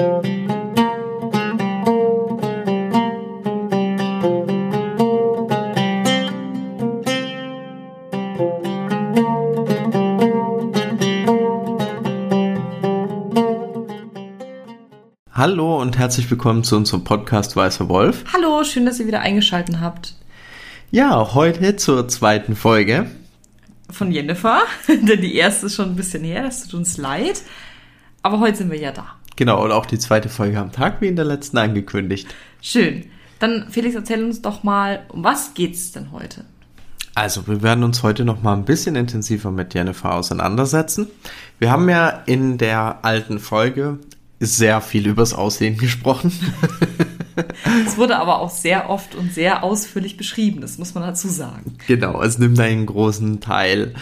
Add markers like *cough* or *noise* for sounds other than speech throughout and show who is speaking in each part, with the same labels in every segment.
Speaker 1: Hallo und herzlich willkommen zu unserem Podcast Weißer Wolf.
Speaker 2: Hallo, schön, dass ihr wieder eingeschaltet habt.
Speaker 1: Ja, heute zur zweiten Folge.
Speaker 2: Von Jennifer, *laughs* denn die erste ist schon ein bisschen her, das tut uns leid. Aber heute sind wir ja da.
Speaker 1: Genau, und auch die zweite Folge am Tag, wie in der letzten angekündigt.
Speaker 2: Schön. Dann, Felix, erzähl uns doch mal, um was geht's denn heute?
Speaker 1: Also, wir werden uns heute noch mal ein bisschen intensiver mit Jennifer auseinandersetzen. Wir haben ja in der alten Folge sehr viel übers Aussehen gesprochen. *laughs*
Speaker 2: Es wurde aber auch sehr oft und sehr ausführlich beschrieben, das muss man dazu sagen.
Speaker 1: Genau, es nimmt einen großen Teil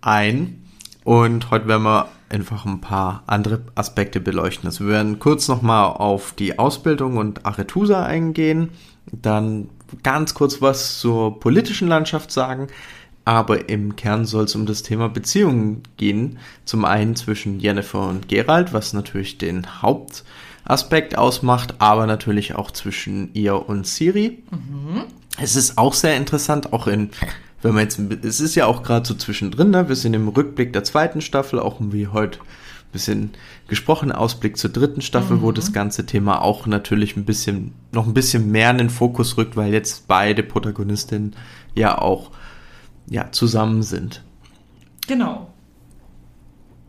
Speaker 1: ein. Und heute werden wir einfach ein paar andere Aspekte beleuchten. Also wir werden kurz nochmal auf die Ausbildung und Aretusa eingehen, dann ganz kurz was zur politischen Landschaft sagen, aber im Kern soll es um das Thema Beziehungen gehen. Zum einen zwischen Jennifer und Gerald, was natürlich den Hauptaspekt ausmacht, aber natürlich auch zwischen ihr und Siri. Mhm. Es ist auch sehr interessant, auch in, wenn man jetzt, es ist ja auch gerade so zwischendrin, ne? wir sind im Rückblick der zweiten Staffel, auch wie heute ein bisschen gesprochen, Ausblick zur dritten Staffel, mhm. wo das ganze Thema auch natürlich ein bisschen, noch ein bisschen mehr in den Fokus rückt, weil jetzt beide Protagonistinnen ja auch ja, zusammen sind.
Speaker 2: Genau.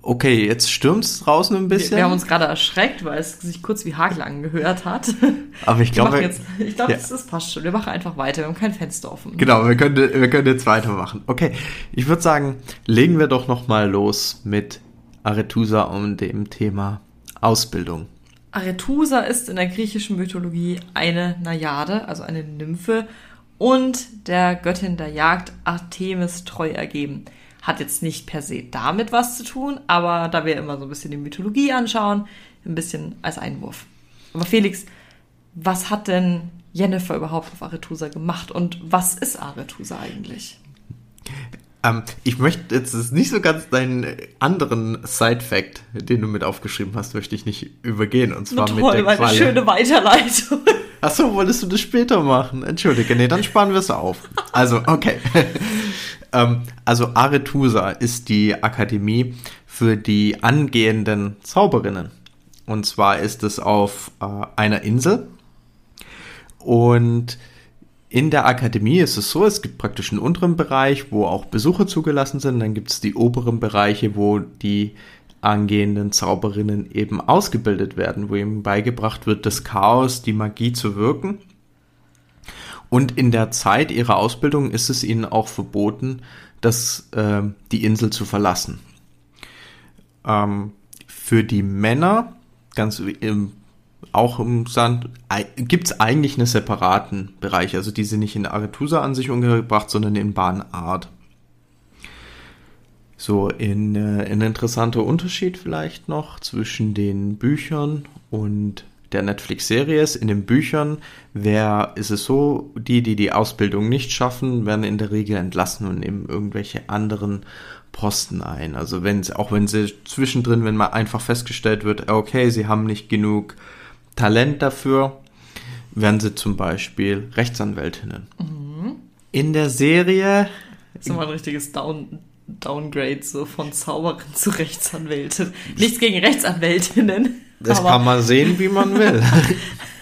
Speaker 1: Okay, jetzt stürmt es draußen ein bisschen.
Speaker 2: Wir, wir, haben uns gerade erschreckt, weil es sich kurz wie Hagel angehört hat. *laughs*
Speaker 1: Aber ich glaube,
Speaker 2: ich glaube, ja. das, das, passt schon. Wir machen einfach weiter. Wir haben kein Fenster offen.
Speaker 1: Genau, wir können, wir können jetzt weitermachen. Okay, ich würde sagen, legen wir doch noch mal los mit Arethusa und dem Thema Ausbildung.
Speaker 2: Arethusa ist in der griechischen Mythologie eine Najade, also eine Nymphe und der Göttin der Jagd Artemis treu ergeben. Hat jetzt nicht per se damit was zu tun, aber da wir immer so ein bisschen die Mythologie anschauen, ein bisschen als Einwurf. Aber Felix, was hat denn Jennifer überhaupt auf Arethusa gemacht und was ist Arethusa eigentlich?
Speaker 1: Ähm, ich möchte jetzt nicht so ganz deinen anderen Side-Fact, den du mit aufgeschrieben hast, möchte ich nicht übergehen. Und zwar
Speaker 2: toll, mit der Qualle. schöne Weiterleitung. *laughs*
Speaker 1: Achso, wolltest du das später machen? Entschuldige, nee, dann sparen wir es auf. Also, okay. Ähm, also Arethusa ist die Akademie für die angehenden Zauberinnen. Und zwar ist es auf äh, einer Insel. Und in der Akademie ist es so, es gibt praktisch einen unteren Bereich, wo auch Besucher zugelassen sind. Dann gibt es die oberen Bereiche, wo die angehenden Zauberinnen eben ausgebildet werden, wo ihm beigebracht wird, das Chaos, die Magie zu wirken. Und in der Zeit ihrer Ausbildung ist es ihnen auch verboten, das, äh, die Insel zu verlassen. Ähm, für die Männer, ganz im, auch im Sand, gibt es eigentlich einen separaten Bereich. Also die sind nicht in Aretusa an sich untergebracht, sondern in Bahnart. So, in, äh, ein interessanter Unterschied vielleicht noch zwischen den Büchern und der Netflix-Serie ist. In den Büchern wer, ist es so, die, die die Ausbildung nicht schaffen, werden in der Regel entlassen und nehmen irgendwelche anderen Posten ein. Also wenn sie, auch wenn sie zwischendrin, wenn mal einfach festgestellt wird, okay, sie haben nicht genug Talent dafür, werden sie zum Beispiel Rechtsanwältinnen. Mhm. In der Serie.
Speaker 2: Das ist immer ein richtiges Down, Downgrade so von Zauberin zu Rechtsanwältin. Nichts gegen Rechtsanwältinnen.
Speaker 1: Das kann man sehen, wie man will.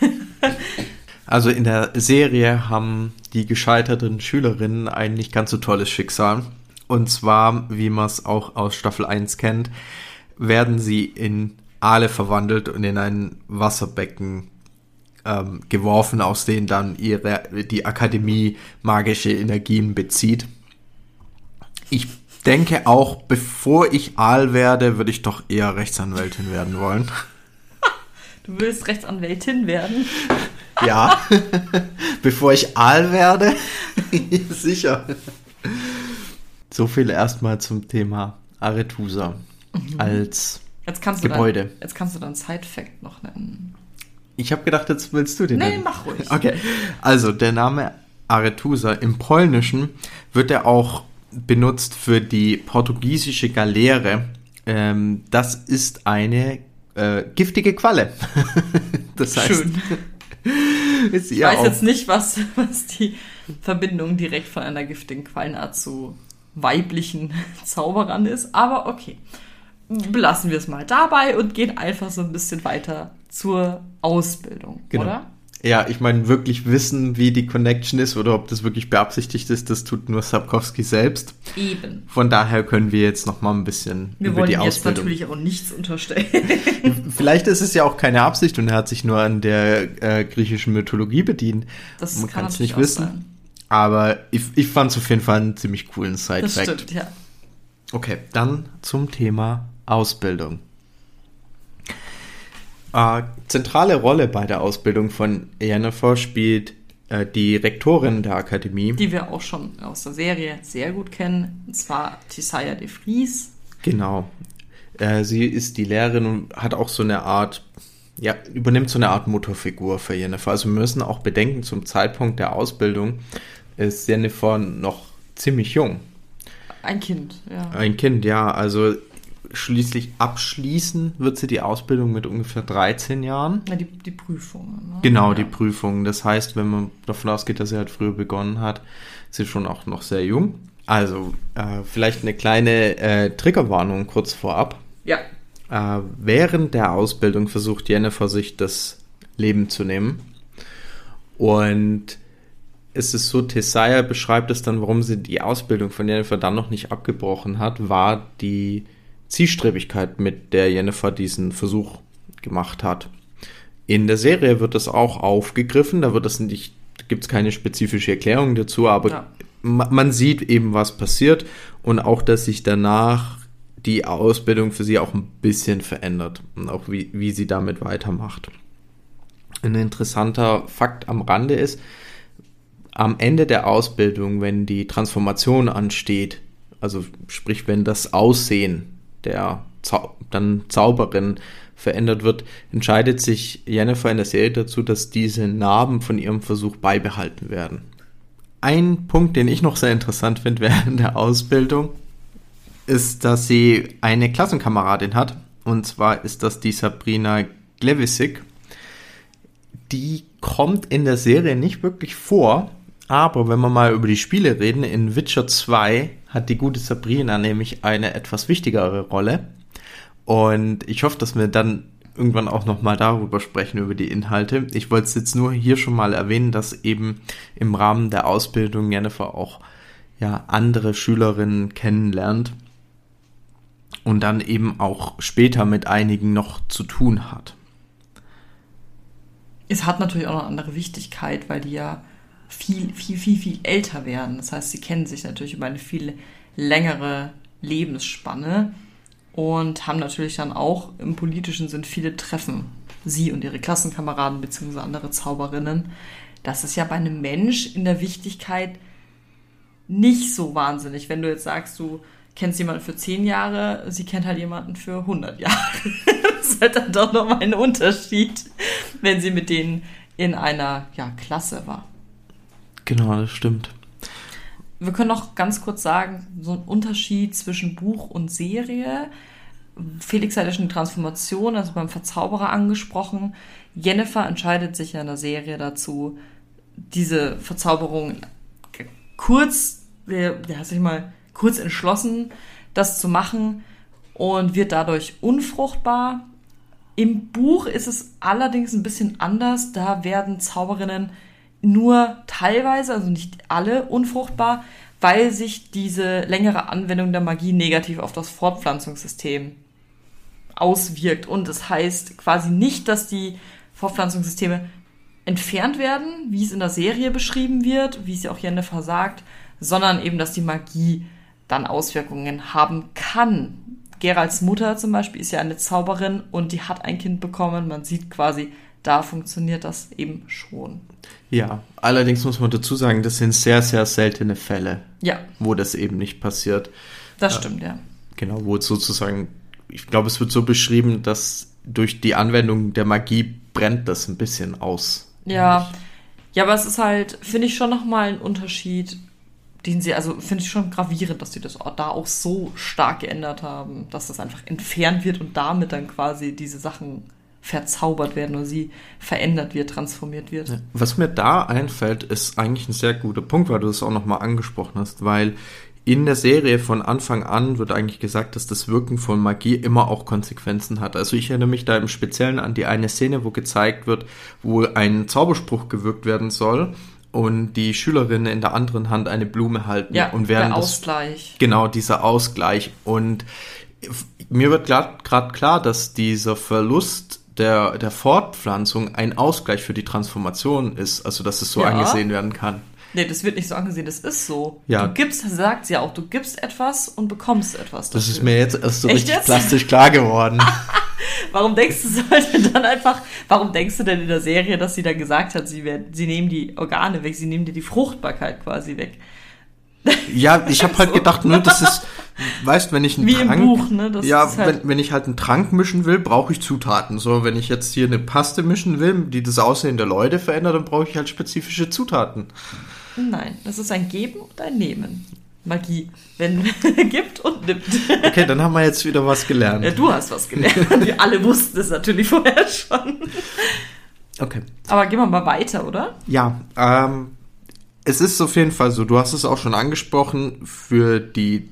Speaker 1: *laughs* also in der Serie haben die gescheiterten Schülerinnen ein nicht ganz so tolles Schicksal. Und zwar, wie man es auch aus Staffel 1 kennt, werden sie in Aale verwandelt und in ein Wasserbecken ähm, geworfen, aus denen dann ihre, die Akademie magische Energien bezieht. Ich denke auch, bevor ich Aal werde, würde ich doch eher Rechtsanwältin werden wollen.
Speaker 2: Du willst Rechtsanwältin werden? *laughs*
Speaker 1: Ja, *laughs* bevor ich Aal werde, *laughs* sicher. So viel erstmal zum Thema Arethusa mhm. als
Speaker 2: jetzt kannst
Speaker 1: Gebäude.
Speaker 2: Dann, jetzt kannst du dann Side-Fact noch nennen.
Speaker 1: Ich habe gedacht, jetzt willst du den
Speaker 2: Nee, nennen. mach ruhig.
Speaker 1: Okay, also der Name Arethusa im Polnischen wird er auch benutzt für die portugiesische Galeere. Ähm, das ist eine, äh, giftige Qualle. *laughs* das heißt,
Speaker 2: Schön. *laughs*
Speaker 1: ist
Speaker 2: Ich weiß
Speaker 1: auch,
Speaker 2: jetzt nicht, was, was die Verbindung direkt von einer giftigen Quallenart zu weiblichen *laughs* Zauberern ist, aber okay. Belassen wir es mal dabei und gehen einfach so ein bisschen weiter zur Ausbildung,
Speaker 1: Genau.
Speaker 2: oder?
Speaker 1: Ja, ich meine, wirklich wissen, wie die Connection ist oder ob das wirklich beabsichtigt ist, das tut nur Sapkowski selbst.
Speaker 2: Eben.
Speaker 1: Von daher können wir jetzt noch mal ein bisschen
Speaker 2: Wir
Speaker 1: über
Speaker 2: wollen
Speaker 1: die
Speaker 2: jetzt
Speaker 1: Ausbildung.
Speaker 2: natürlich auch nichts unterstellen. *laughs*
Speaker 1: Vielleicht ist es ja auch keine Absicht und er hat sich nur an der äh, griechischen Mythologie bedient.
Speaker 2: Das
Speaker 1: Man
Speaker 2: kann
Speaker 1: es nicht wissen.
Speaker 2: sein.
Speaker 1: Aber ich, ich fand es auf jeden Fall einen ziemlich coolen
Speaker 2: Das
Speaker 1: Side-Fact.
Speaker 2: stimmt, ja.
Speaker 1: Okay, dann zum Thema Ausbildung. Äh, zentrale Rolle bei der Ausbildung von Jennifer spielt äh, die Rektorin der Akademie.
Speaker 2: Die wir auch schon aus der Serie sehr gut kennen. Und zwar Tisaya de Vries.
Speaker 1: Genau. Äh, sie ist die Lehrerin und hat auch so eine Art, ja, übernimmt so eine Art Mutterfigur für Jennifer. Also wir müssen auch bedenken, zum Zeitpunkt der Ausbildung ist Jennifer noch ziemlich jung.
Speaker 2: Ein Kind, ja.
Speaker 1: Ein Kind, ja. Also schließlich abschließen wird sie die Ausbildung mit ungefähr 13 Jahren.
Speaker 2: ja die, die Prüfungen. Ne?
Speaker 1: Genau,
Speaker 2: ja.
Speaker 1: die Prüfung. Das heißt, wenn man davon ausgeht, dass sie halt früher begonnen hat, ist sie schon auch noch sehr jung. Also äh, vielleicht eine kleine äh, Triggerwarnung kurz vorab.
Speaker 2: Ja,
Speaker 1: Äh, während der Ausbildung versucht Jennifer sich das Leben zu nehmen. Und es ist so, Tessaya beschreibt es dann, warum sie die Ausbildung von Jennifer dann noch nicht abgebrochen hat, war die Zielstrebigkeit, mit der Jennifer diesen Versuch gemacht hat. In der Serie wird das auch aufgegriffen, da wird das nicht, gibt es keine spezifische Erklärung dazu, aber
Speaker 2: Ja.
Speaker 1: ma- man sieht eben, was passiert und auch, dass sich danach die Ausbildung für sie auch ein bisschen verändert und auch wie, wie sie damit weitermacht. Ein interessanter Fakt am Rande ist, am Ende der Ausbildung, wenn die Transformation ansteht, also sprich, wenn das Aussehen der Zau dann Zauberin verändert wird, entscheidet sich Jennifer in der Serie dazu, dass diese Narben von ihrem Versuch beibehalten werden. Ein Punkt, den ich noch sehr interessant finde während der Ausbildung, ist, dass sie eine Klassenkameradin hat. Und zwar ist das die Sabrina Glevisik. Die kommt in der Serie nicht wirklich vor, aber wenn wir mal über die Spiele reden, in Witcher 2 hat die gute Sabrina nämlich eine etwas wichtigere Rolle. Und ich hoffe, dass wir dann irgendwann auch nochmal darüber sprechen, über die Inhalte. Ich wollte es jetzt nur hier schon mal erwähnen, dass eben im Rahmen der Ausbildung Jennifer auch ja, andere Schülerinnen kennenlernt und dann eben auch später mit einigen noch zu tun hat.
Speaker 2: es hat natürlich auch noch eine andere Wichtigkeit, weil die ja viel, viel, viel, viel älter werden. Das heißt, sie kennen sich natürlich über eine viel längere Lebensspanne und haben natürlich dann auch im politischen Sinn viele Treffen. Sie und ihre Klassenkameraden bzw. andere Zauberinnen. Das ist ja bei einem Mensch in der Wichtigkeit nicht so wahnsinnig. Wenn du jetzt sagst, du kennst jemanden für 10 Jahre, sie kennt halt jemanden für 100 Jahre. *laughs* das ist halt dann doch nochmal ein Unterschied, wenn sie mit denen in einer ja, Klasse war.
Speaker 1: Genau, das stimmt.
Speaker 2: Wir können noch ganz kurz sagen, so ein Unterschied zwischen Buch und Serie. Felix hat ja schon die Transformation, also beim Verzauberer angesprochen. Jennifer entscheidet sich ja in der Serie dazu, diese Verzauberung kurz, ja, sag ich mal, kurz entschlossen, das zu machen und wird dadurch unfruchtbar. Im Buch ist es allerdings ein bisschen anders. Da werden Zauberinnen nur teilweise, also nicht alle, unfruchtbar, weil sich diese längere Anwendung der Magie negativ auf das Fortpflanzungssystem auswirkt. Und das heißt quasi nicht, dass die Fortpflanzungssysteme entfernt werden, wie es in der Serie beschrieben wird, wie es ja auch Jennifer sagt, sondern eben, dass die Magie dann Auswirkungen haben kann. Geralds Mutter zum Beispiel ist ja eine Zauberin und die hat ein Kind bekommen. Man sieht quasi, da funktioniert das eben schon.
Speaker 1: Ja, allerdings muss man dazu sagen, das sind sehr, sehr seltene Fälle,
Speaker 2: Ja,
Speaker 1: wo das eben nicht passiert.
Speaker 2: das stimmt, ja.
Speaker 1: Genau, wo es sozusagen, ich glaube, es wird so beschrieben, dass durch die Anwendung der Magie brennt das ein bisschen aus.
Speaker 2: Ja, ja, aber es ist halt, finde ich schon nochmal ein Unterschied den sie, also finde ich schon gravierend, dass sie das da auch so stark geändert haben, dass das einfach entfernt wird und damit dann quasi diese Sachen verzaubert werden oder sie verändert wird, transformiert wird. Ja.
Speaker 1: Was mir da einfällt, ist eigentlich ein sehr guter Punkt, weil du das auch nochmal angesprochen hast, weil in der Serie von Anfang an wird eigentlich gesagt, dass das Wirken von Magie immer auch Konsequenzen hat. Also ich erinnere mich da im Speziellen an die eine Szene, wo gezeigt wird, wo ein Zauberspruch gewirkt werden soll und die Schülerinnen in der anderen Hand eine Blume halten.
Speaker 2: Ja,
Speaker 1: und
Speaker 2: während der Ausgleich.
Speaker 1: Das, genau, dieser Ausgleich. Und mir wird gerade klar, dass dieser Verlust der, der Fortpflanzung ein Ausgleich für die Transformation ist. Also, dass es so ja. angesehen werden kann.
Speaker 2: Nee, das wird nicht so angesehen, das ist so.
Speaker 1: Ja.
Speaker 2: Du gibst, sagt sie ja auch, du gibst etwas und bekommst etwas.
Speaker 1: Dafür. Das ist mir jetzt erst so Echt richtig jetzt? plastisch klar geworden. *laughs*
Speaker 2: warum denkst du, sollte dann einfach, warum denkst du denn in der Serie, dass sie dann gesagt hat, sie, werden, sie nehmen die Organe weg, sie nehmen dir die Fruchtbarkeit quasi weg?
Speaker 1: Ja, ich habe halt *laughs* gedacht, ne, das ist, weißt, wenn ich einen
Speaker 2: Wie
Speaker 1: Trank,
Speaker 2: im Buch, ne? Das
Speaker 1: ja, halt wenn, wenn ich halt einen Trank mischen will, brauche ich Zutaten. So, wenn ich jetzt hier eine Paste mischen will, die das Aussehen der Leute verändert, dann brauche ich halt spezifische Zutaten.
Speaker 2: Nein, das ist ein Geben und ein Nehmen. Magie, wenn *laughs* gibt und nimmt.
Speaker 1: Okay, dann haben wir jetzt wieder was gelernt.
Speaker 2: Ja, du hast was gelernt. *laughs* Wir alle wussten es natürlich vorher schon.
Speaker 1: Okay.
Speaker 2: Aber gehen wir mal weiter, oder?
Speaker 1: Ja, ähm, es ist auf jeden Fall so, du hast es auch schon angesprochen, für die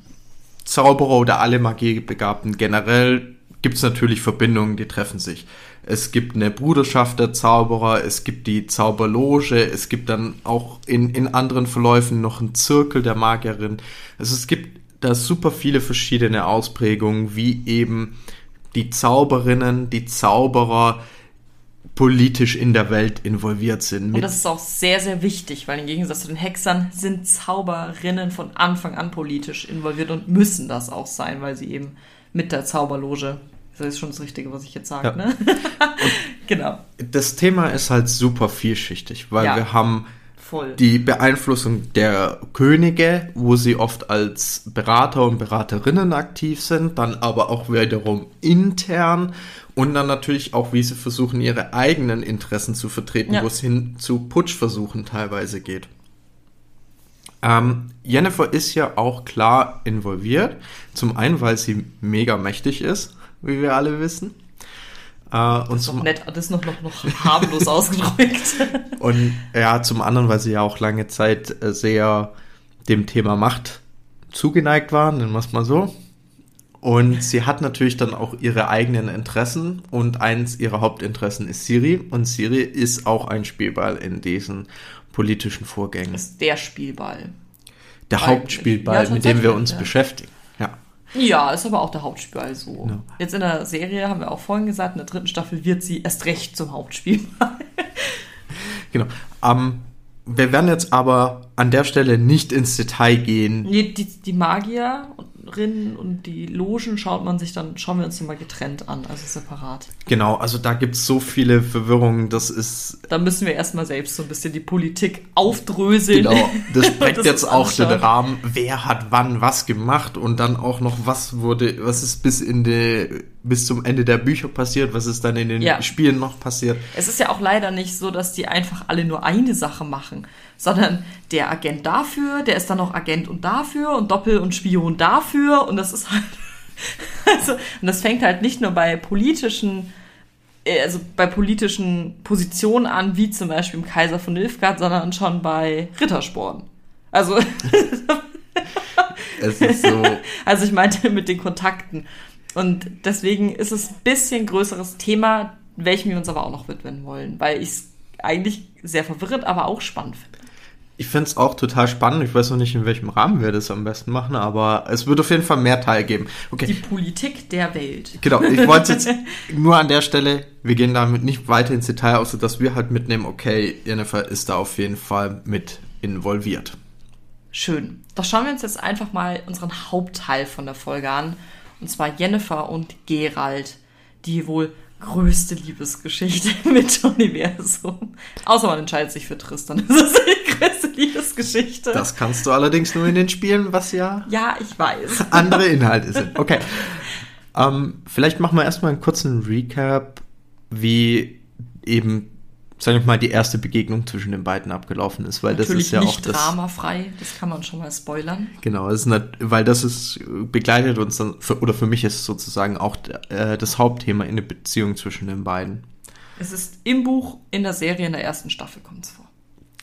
Speaker 1: Zauberer oder alle Magiebegabten generell gibt es natürlich Verbindungen, die treffen sich. Es gibt eine Bruderschaft der Zauberer, es gibt die Zauberloge, es gibt dann auch in, in anderen Verläufen noch einen Zirkel der Magierin. Also es gibt da super viele verschiedene Ausprägungen, wie eben die Zauberinnen, die Zauberer, politisch in der Welt involviert sind.
Speaker 2: Und das ist auch sehr, sehr wichtig, weil im Gegensatz zu den Hexern sind Zauberinnen von Anfang an politisch involviert und müssen das auch sein, weil sie eben mit der Zauberloge, das ist schon das Richtige, was ich jetzt sage, ja. ne? *laughs* genau.
Speaker 1: Das Thema ist halt super vielschichtig, weil ja. wir haben
Speaker 2: Voll.
Speaker 1: die Beeinflussung der Könige, wo sie oft als Berater und Beraterinnen aktiv sind, dann aber auch wiederum intern und dann natürlich auch, wie sie versuchen, ihre eigenen Interessen zu vertreten, ja. wo es hin zu Putschversuchen teilweise geht. Ähm, Jennifer ist ja auch klar involviert. Zum einen, weil sie mega mächtig ist, wie wir alle wissen.
Speaker 2: Äh, und das, ist zum, nett, das ist noch, noch, noch harmlos *laughs* ausgedrückt.
Speaker 1: Und ja, zum anderen, weil sie ja auch lange Zeit äh, sehr dem Thema Macht zugeneigt war, nennen wir es mal so. Und sie hat natürlich dann auch ihre eigenen Interessen und eins ihrer Hauptinteressen ist Siri und Siri ist auch ein Spielball in diesen politischen Vorgängen.
Speaker 2: Ist der Spielball.
Speaker 1: Der Eigentlich. Hauptspielball, ja, mit dem wir uns ja. beschäftigen. Ja.
Speaker 2: Ist aber auch der Hauptspielball so. Genau. Jetzt in der Serie haben wir auch vorhin gesagt, in der dritten Staffel wird sie erst recht zum Hauptspielball. *laughs*
Speaker 1: genau. Ähm, wir werden jetzt aber an der Stelle nicht ins Detail gehen.
Speaker 2: Die, die, die Magier Rinnen und die Logen schaut man sich dann, schauen wir uns dann mal getrennt an, also separat.
Speaker 1: Genau, also da gibt es so viele Verwirrungen, das ist.
Speaker 2: Da müssen wir erstmal selbst so ein bisschen die Politik aufdröseln. Genau,
Speaker 1: das *laughs* sprengt jetzt auch den Rahmen, wer hat wann was gemacht und dann auch noch, was wurde, was ist bis in die, bis zum Ende der Bücher passiert, was ist dann in den ja. Spielen noch passiert.
Speaker 2: Es ist ja auch leider nicht so, dass die einfach alle nur eine Sache machen sondern der Agent dafür, der ist dann noch Agent und dafür und Doppel- und Spion dafür und das ist halt, *laughs* also, und das fängt halt nicht nur bei politischen, äh, also bei politischen Positionen an, wie zum Beispiel im Kaiser von Nilfgaard, sondern schon bei Rittersporn. Also, *laughs*
Speaker 1: es ist so. *laughs*
Speaker 2: Also ich meinte mit den Kontakten. Und deswegen ist es ein bisschen größeres Thema, welchem wir uns aber auch noch widmen wollen, weil ich es eigentlich sehr verwirrend, aber auch spannend finde.
Speaker 1: Ich finde es auch total spannend. Ich weiß noch nicht, in welchem Rahmen wir das am besten machen, aber es wird auf jeden Fall mehr Teil geben.
Speaker 2: Okay. Die Politik der Welt.
Speaker 1: Genau, ich wollte jetzt *laughs* nur an der Stelle, wir gehen damit nicht weiter ins Detail, außer dass wir halt mitnehmen, okay, Jennifer ist da auf jeden Fall mit involviert.
Speaker 2: Schön. Doch schauen wir uns jetzt einfach mal unseren Hauptteil von der Folge an. Und zwar Jennifer und Gerald, die wohl größte Liebesgeschichte *laughs* mit Universum. Außer man entscheidet sich für Tristan. Das ist Liebesgeschichte.
Speaker 1: Das kannst du allerdings nur in den Spielen, was ja.
Speaker 2: Ja, ich weiß.
Speaker 1: Andere Inhalte sind. Okay. Ähm, vielleicht machen wir erstmal einen kurzen Recap, wie eben sag ich mal, die erste Begegnung zwischen den beiden abgelaufen ist, weil
Speaker 2: Natürlich
Speaker 1: das ist ja
Speaker 2: nicht
Speaker 1: auch das.
Speaker 2: dramafrei, das kann man schon mal spoilern.
Speaker 1: Genau, das nicht, weil das ist, begleitet uns dann, für, oder für mich ist es sozusagen auch äh, das Hauptthema in der Beziehung zwischen den beiden.
Speaker 2: Es ist im Buch, in der Serie, in der ersten Staffel kommt es vor.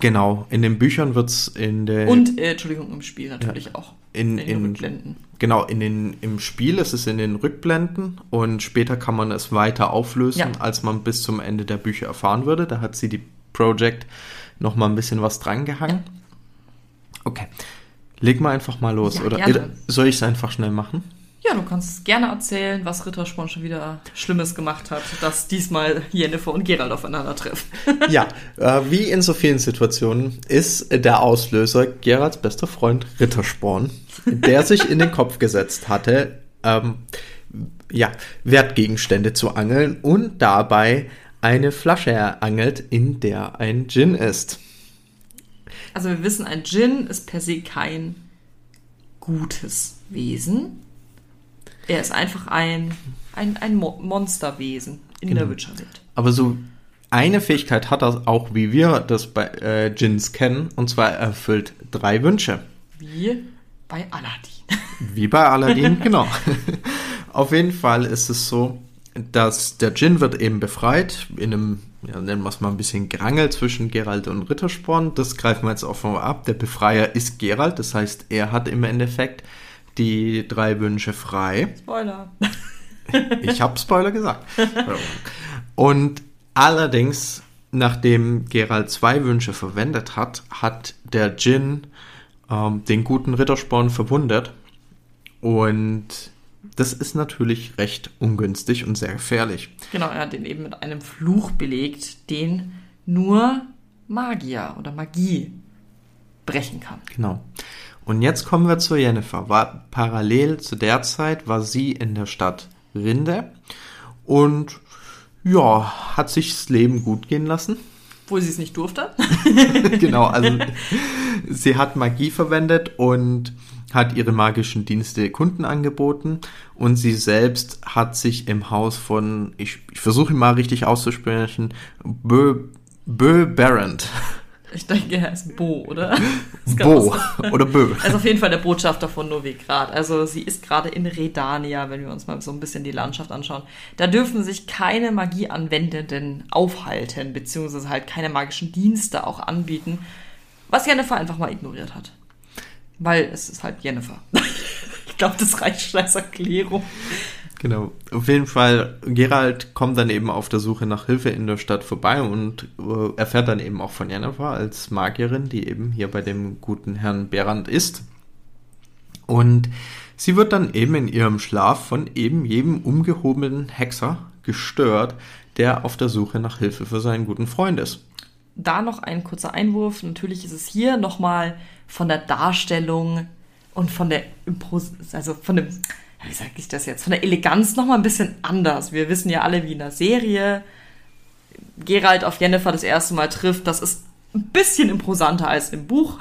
Speaker 1: Genau, in den Büchern wird's in der.
Speaker 2: Und, äh, Entschuldigung, im Spiel natürlich auch.
Speaker 1: in,
Speaker 2: den
Speaker 1: in,
Speaker 2: Rückblenden.
Speaker 1: Genau, in den, im Spiel ist es in den Rückblenden und später kann man es weiter auflösen,
Speaker 2: Ja.
Speaker 1: als man bis zum Ende der Bücher erfahren würde. Da hat sie die Project noch mal ein bisschen was dran gehangen. Okay. Leg mal einfach mal los,
Speaker 2: Ja,
Speaker 1: oder?
Speaker 2: gerne.
Speaker 1: Soll ich es einfach schnell machen?
Speaker 2: Ja, du kannst gerne erzählen, was Rittersporn schon wieder Schlimmes gemacht hat, dass diesmal Jennifer und Gerald aufeinandertreffen.
Speaker 1: Ja, äh, wie in so vielen Situationen ist der Auslöser Gerards bester Freund Rittersporn, der sich in den Kopf gesetzt hatte, ähm, ja, Wertgegenstände zu angeln und dabei eine Flasche erangelt, in der ein Gin ist.
Speaker 2: Also wir wissen, ein Djinn ist per se kein gutes Wesen. Er ist einfach ein, ein, ein Mo Monsterwesen in der
Speaker 1: Genau.
Speaker 2: Witcherwelt.
Speaker 1: Aber so eine Fähigkeit hat er auch, wie wir das bei äh, Gins kennen, und zwar er erfüllt drei Wünsche.
Speaker 2: Wie bei Aladdin.
Speaker 1: Wie bei Aladdin, *laughs* genau. Auf jeden Fall ist es so, dass der Djinn wird eben befreit, in einem, ja, nennen wir es mal ein bisschen Gerangel zwischen Geralt und Rittersporn. Das greifen wir jetzt auch mal ab. Der Befreier ist Geralt, das heißt, er hat im Endeffekt die drei Wünsche frei.
Speaker 2: Spoiler. *laughs*
Speaker 1: Ich habe Spoiler gesagt. Und allerdings, nachdem Geralt zwei Wünsche verwendet hat, hat der Djinn ähm, den guten Rittersporn verwundet. Und das ist natürlich recht ungünstig und sehr gefährlich.
Speaker 2: Genau, er hat ihn eben mit einem Fluch belegt, den nur Magier oder Magie brechen kann.
Speaker 1: Genau. Und jetzt kommen wir zu Jennifer. War parallel zu der Zeit war sie in der Stadt Rinde und ja, hat sich das Leben gut gehen lassen.
Speaker 2: Obwohl sie es nicht durfte. *laughs*
Speaker 1: genau, also sie hat Magie verwendet und hat ihre magischen Dienste Kunden angeboten und sie selbst hat sich im Haus von, ich, ich versuche ihn mal richtig auszusprechen, Bö, Bö Barrent.
Speaker 2: Ich denke, er ist Bo, oder?
Speaker 1: Bo *laughs* oder Bö.
Speaker 2: Er ist auf jeden Fall der Botschafter von Novigrad. Also sie ist gerade in Redania, wenn wir uns mal so ein bisschen die Landschaft anschauen. Da dürfen sich keine Magieanwendenden aufhalten, beziehungsweise halt keine magischen Dienste auch anbieten, was Jennifer einfach mal ignoriert hat. Weil es ist halt Jennifer. *laughs* ich glaube, das reicht schon als Erklärung.
Speaker 1: Genau. Auf jeden Fall, Gerald kommt dann eben auf der Suche nach Hilfe in der Stadt vorbei und äh, erfährt dann eben auch von Jennifer als Magierin, die eben hier bei dem guten Herrn Berand ist. Und sie wird dann eben in ihrem Schlaf von eben jedem umgehobenen Hexer gestört, der auf der Suche nach Hilfe für seinen guten Freund ist.
Speaker 2: Da noch ein kurzer Einwurf. Natürlich ist es hier nochmal von der Darstellung und von der Impros also von dem, wie sage ich das jetzt, von der Eleganz nochmal ein bisschen anders. Wir wissen ja alle, wie in der Serie Gerald auf Jennifer das erste Mal trifft. Das ist ein bisschen imposanter als im Buch,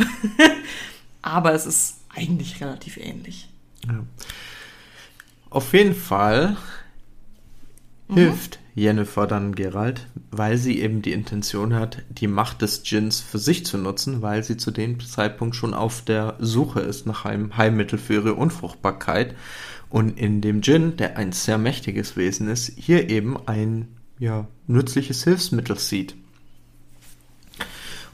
Speaker 2: *laughs* aber es ist eigentlich relativ ähnlich.
Speaker 1: Auf jeden Fall hilft Jennifer dann Geralt, weil sie eben die Intention hat, die Macht des Djinns für sich zu nutzen, weil sie zu dem Zeitpunkt schon auf der Suche ist nach einem Heilmittel für ihre Unfruchtbarkeit und in dem Djinn, der ein sehr mächtiges Wesen ist, hier eben ein ja, nützliches Hilfsmittel sieht.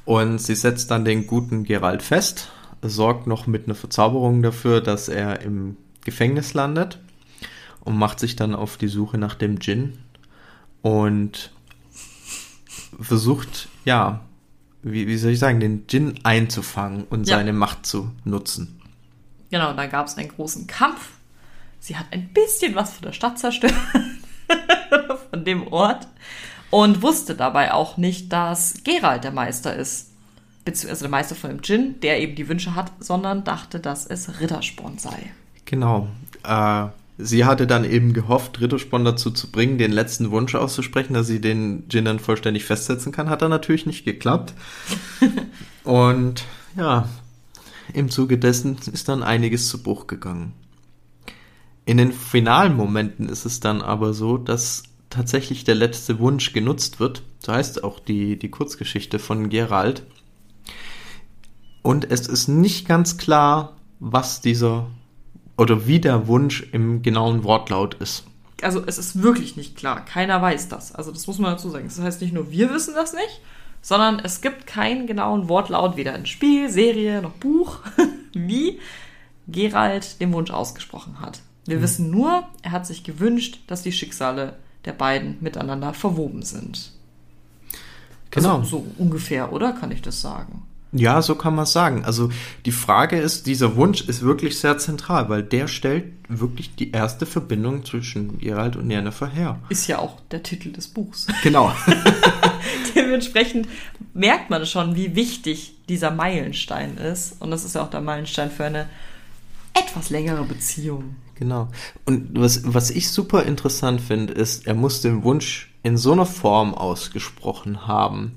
Speaker 1: Und sie setzt dann den guten Geralt fest, sorgt noch mit einer Verzauberung dafür, dass er im Gefängnis landet und macht sich dann auf die Suche nach dem Djinn und versucht, ja, wie, wie soll ich sagen, den Djinn einzufangen und
Speaker 2: Ja.
Speaker 1: seine Macht zu nutzen.
Speaker 2: Genau, da gab es einen großen Kampf. Sie hat ein bisschen was von der Stadt zerstört, *laughs* von dem Ort, und wusste dabei auch nicht, dass Gerald der Meister ist. Beziehungsweise der Meister von dem Djinn, der eben die Wünsche hat, sondern dachte, dass es Rittersporn sei.
Speaker 1: Genau. Äh, sie hatte dann eben gehofft, Rittersporn dazu zu bringen, den letzten Wunsch auszusprechen, dass sie den Djinn dann vollständig festsetzen kann. Hat dann natürlich nicht geklappt. *laughs* Und ja, im Zuge dessen ist dann einiges zu Bruch gegangen. In den finalen Momenten ist es dann aber so, dass tatsächlich der letzte Wunsch genutzt wird. So heißt auch die, die Kurzgeschichte von Gerald. Und es ist nicht ganz klar, was dieser oder wie der Wunsch im genauen Wortlaut ist.
Speaker 2: Also es ist wirklich nicht klar. Keiner weiß das. Also das muss man dazu sagen. Das heißt nicht nur wir wissen das nicht, sondern es gibt keinen genauen Wortlaut, weder in Spiel, Serie noch Buch, *laughs* wie Gerald den Wunsch ausgesprochen hat. Wir mhm. wissen nur, er hat sich gewünscht, dass die Schicksale der beiden miteinander verwoben sind. Genau. Also, so ungefähr, oder? Kann ich das sagen?
Speaker 1: Ja, so kann man es sagen. Also die Frage ist, dieser Wunsch ist wirklich sehr zentral, weil der stellt wirklich die erste Verbindung zwischen Gerald und Jennifer her.
Speaker 2: Ist ja auch der Titel des Buchs. *laughs*
Speaker 1: Genau. *laughs*
Speaker 2: Dementsprechend merkt man schon, wie wichtig dieser Meilenstein ist. Und das ist ja auch der Meilenstein für eine etwas längere Beziehung.
Speaker 1: Genau. Und was, was ich super interessant finde, ist, er muss den Wunsch in so einer Form ausgesprochen haben,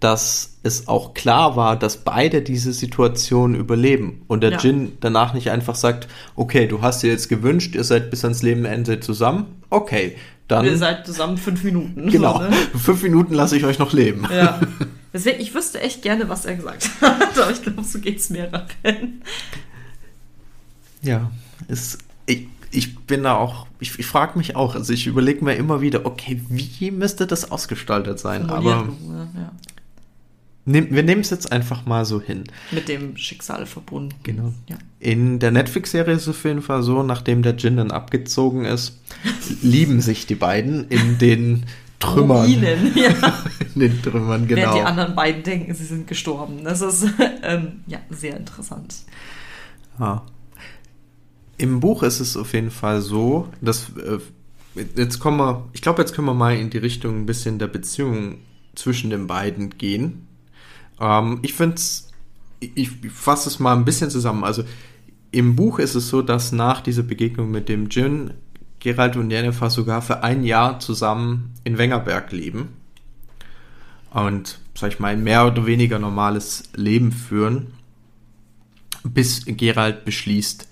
Speaker 1: dass es auch klar war, dass beide diese Situation überleben und der ja. Jin danach nicht einfach sagt, okay, du hast dir jetzt gewünscht, ihr seid bis ans Lebenende zusammen, okay, dann.
Speaker 2: Ihr seid zusammen fünf Minuten.
Speaker 1: Genau, so, ne? *laughs* fünf Minuten lasse ich euch noch leben.
Speaker 2: Ja. *laughs* Deswegen, ich wüsste echt gerne, was er gesagt *laughs* hat, aber ich glaube, so geht es mehreren.
Speaker 1: Ja, ist ich, ich bin da auch, ich, ich frage mich auch, also ich überlege mir immer wieder, okay, wie müsste das ausgestaltet sein? Aber ja. nehm, wir nehmen es jetzt einfach mal so hin.
Speaker 2: Mit dem Schicksal verbunden.
Speaker 1: Genau. Ja. In der Netflix-Serie ist es auf jeden Fall so, nachdem der Jin dann abgezogen ist, lieben sich die beiden in *laughs* den Trümmern. Ruinen, ja. *laughs* in den Trümmern, genau.
Speaker 2: Während die anderen beiden denken, sie sind gestorben. Das ist *laughs* ähm, ja sehr interessant.
Speaker 1: Ja. Im Buch ist es auf jeden Fall so, dass äh, jetzt kommen wir, ich glaube, jetzt können wir mal in die Richtung ein bisschen der Beziehung zwischen den beiden gehen. Ähm, ich finde es, ich, ich fasse es mal ein bisschen zusammen. Also im Buch ist es so, dass nach dieser Begegnung mit dem Jin Gerald und Jennifer sogar für ein Jahr zusammen in Wengerberg leben und, sag ich mal, ein mehr oder weniger normales Leben führen, bis Gerald beschließt,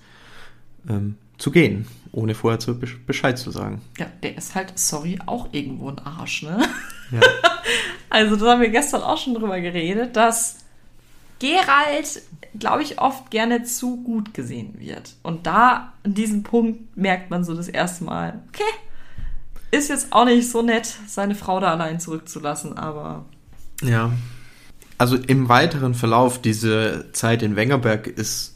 Speaker 1: ähm, zu gehen, ohne vorher zu Bescheid zu sagen.
Speaker 2: Ja, der ist halt, sorry, auch irgendwo ein Arsch, ne? Ja. *laughs* also, da haben wir gestern auch schon drüber geredet, dass Gerald, glaube ich, oft gerne zu gut gesehen wird. Und da, an diesem Punkt, merkt man so das erste Mal, okay, ist jetzt auch nicht so nett, seine Frau da allein zurückzulassen, aber.
Speaker 1: Ja. Also im weiteren Verlauf, diese Zeit in Wengerberg ist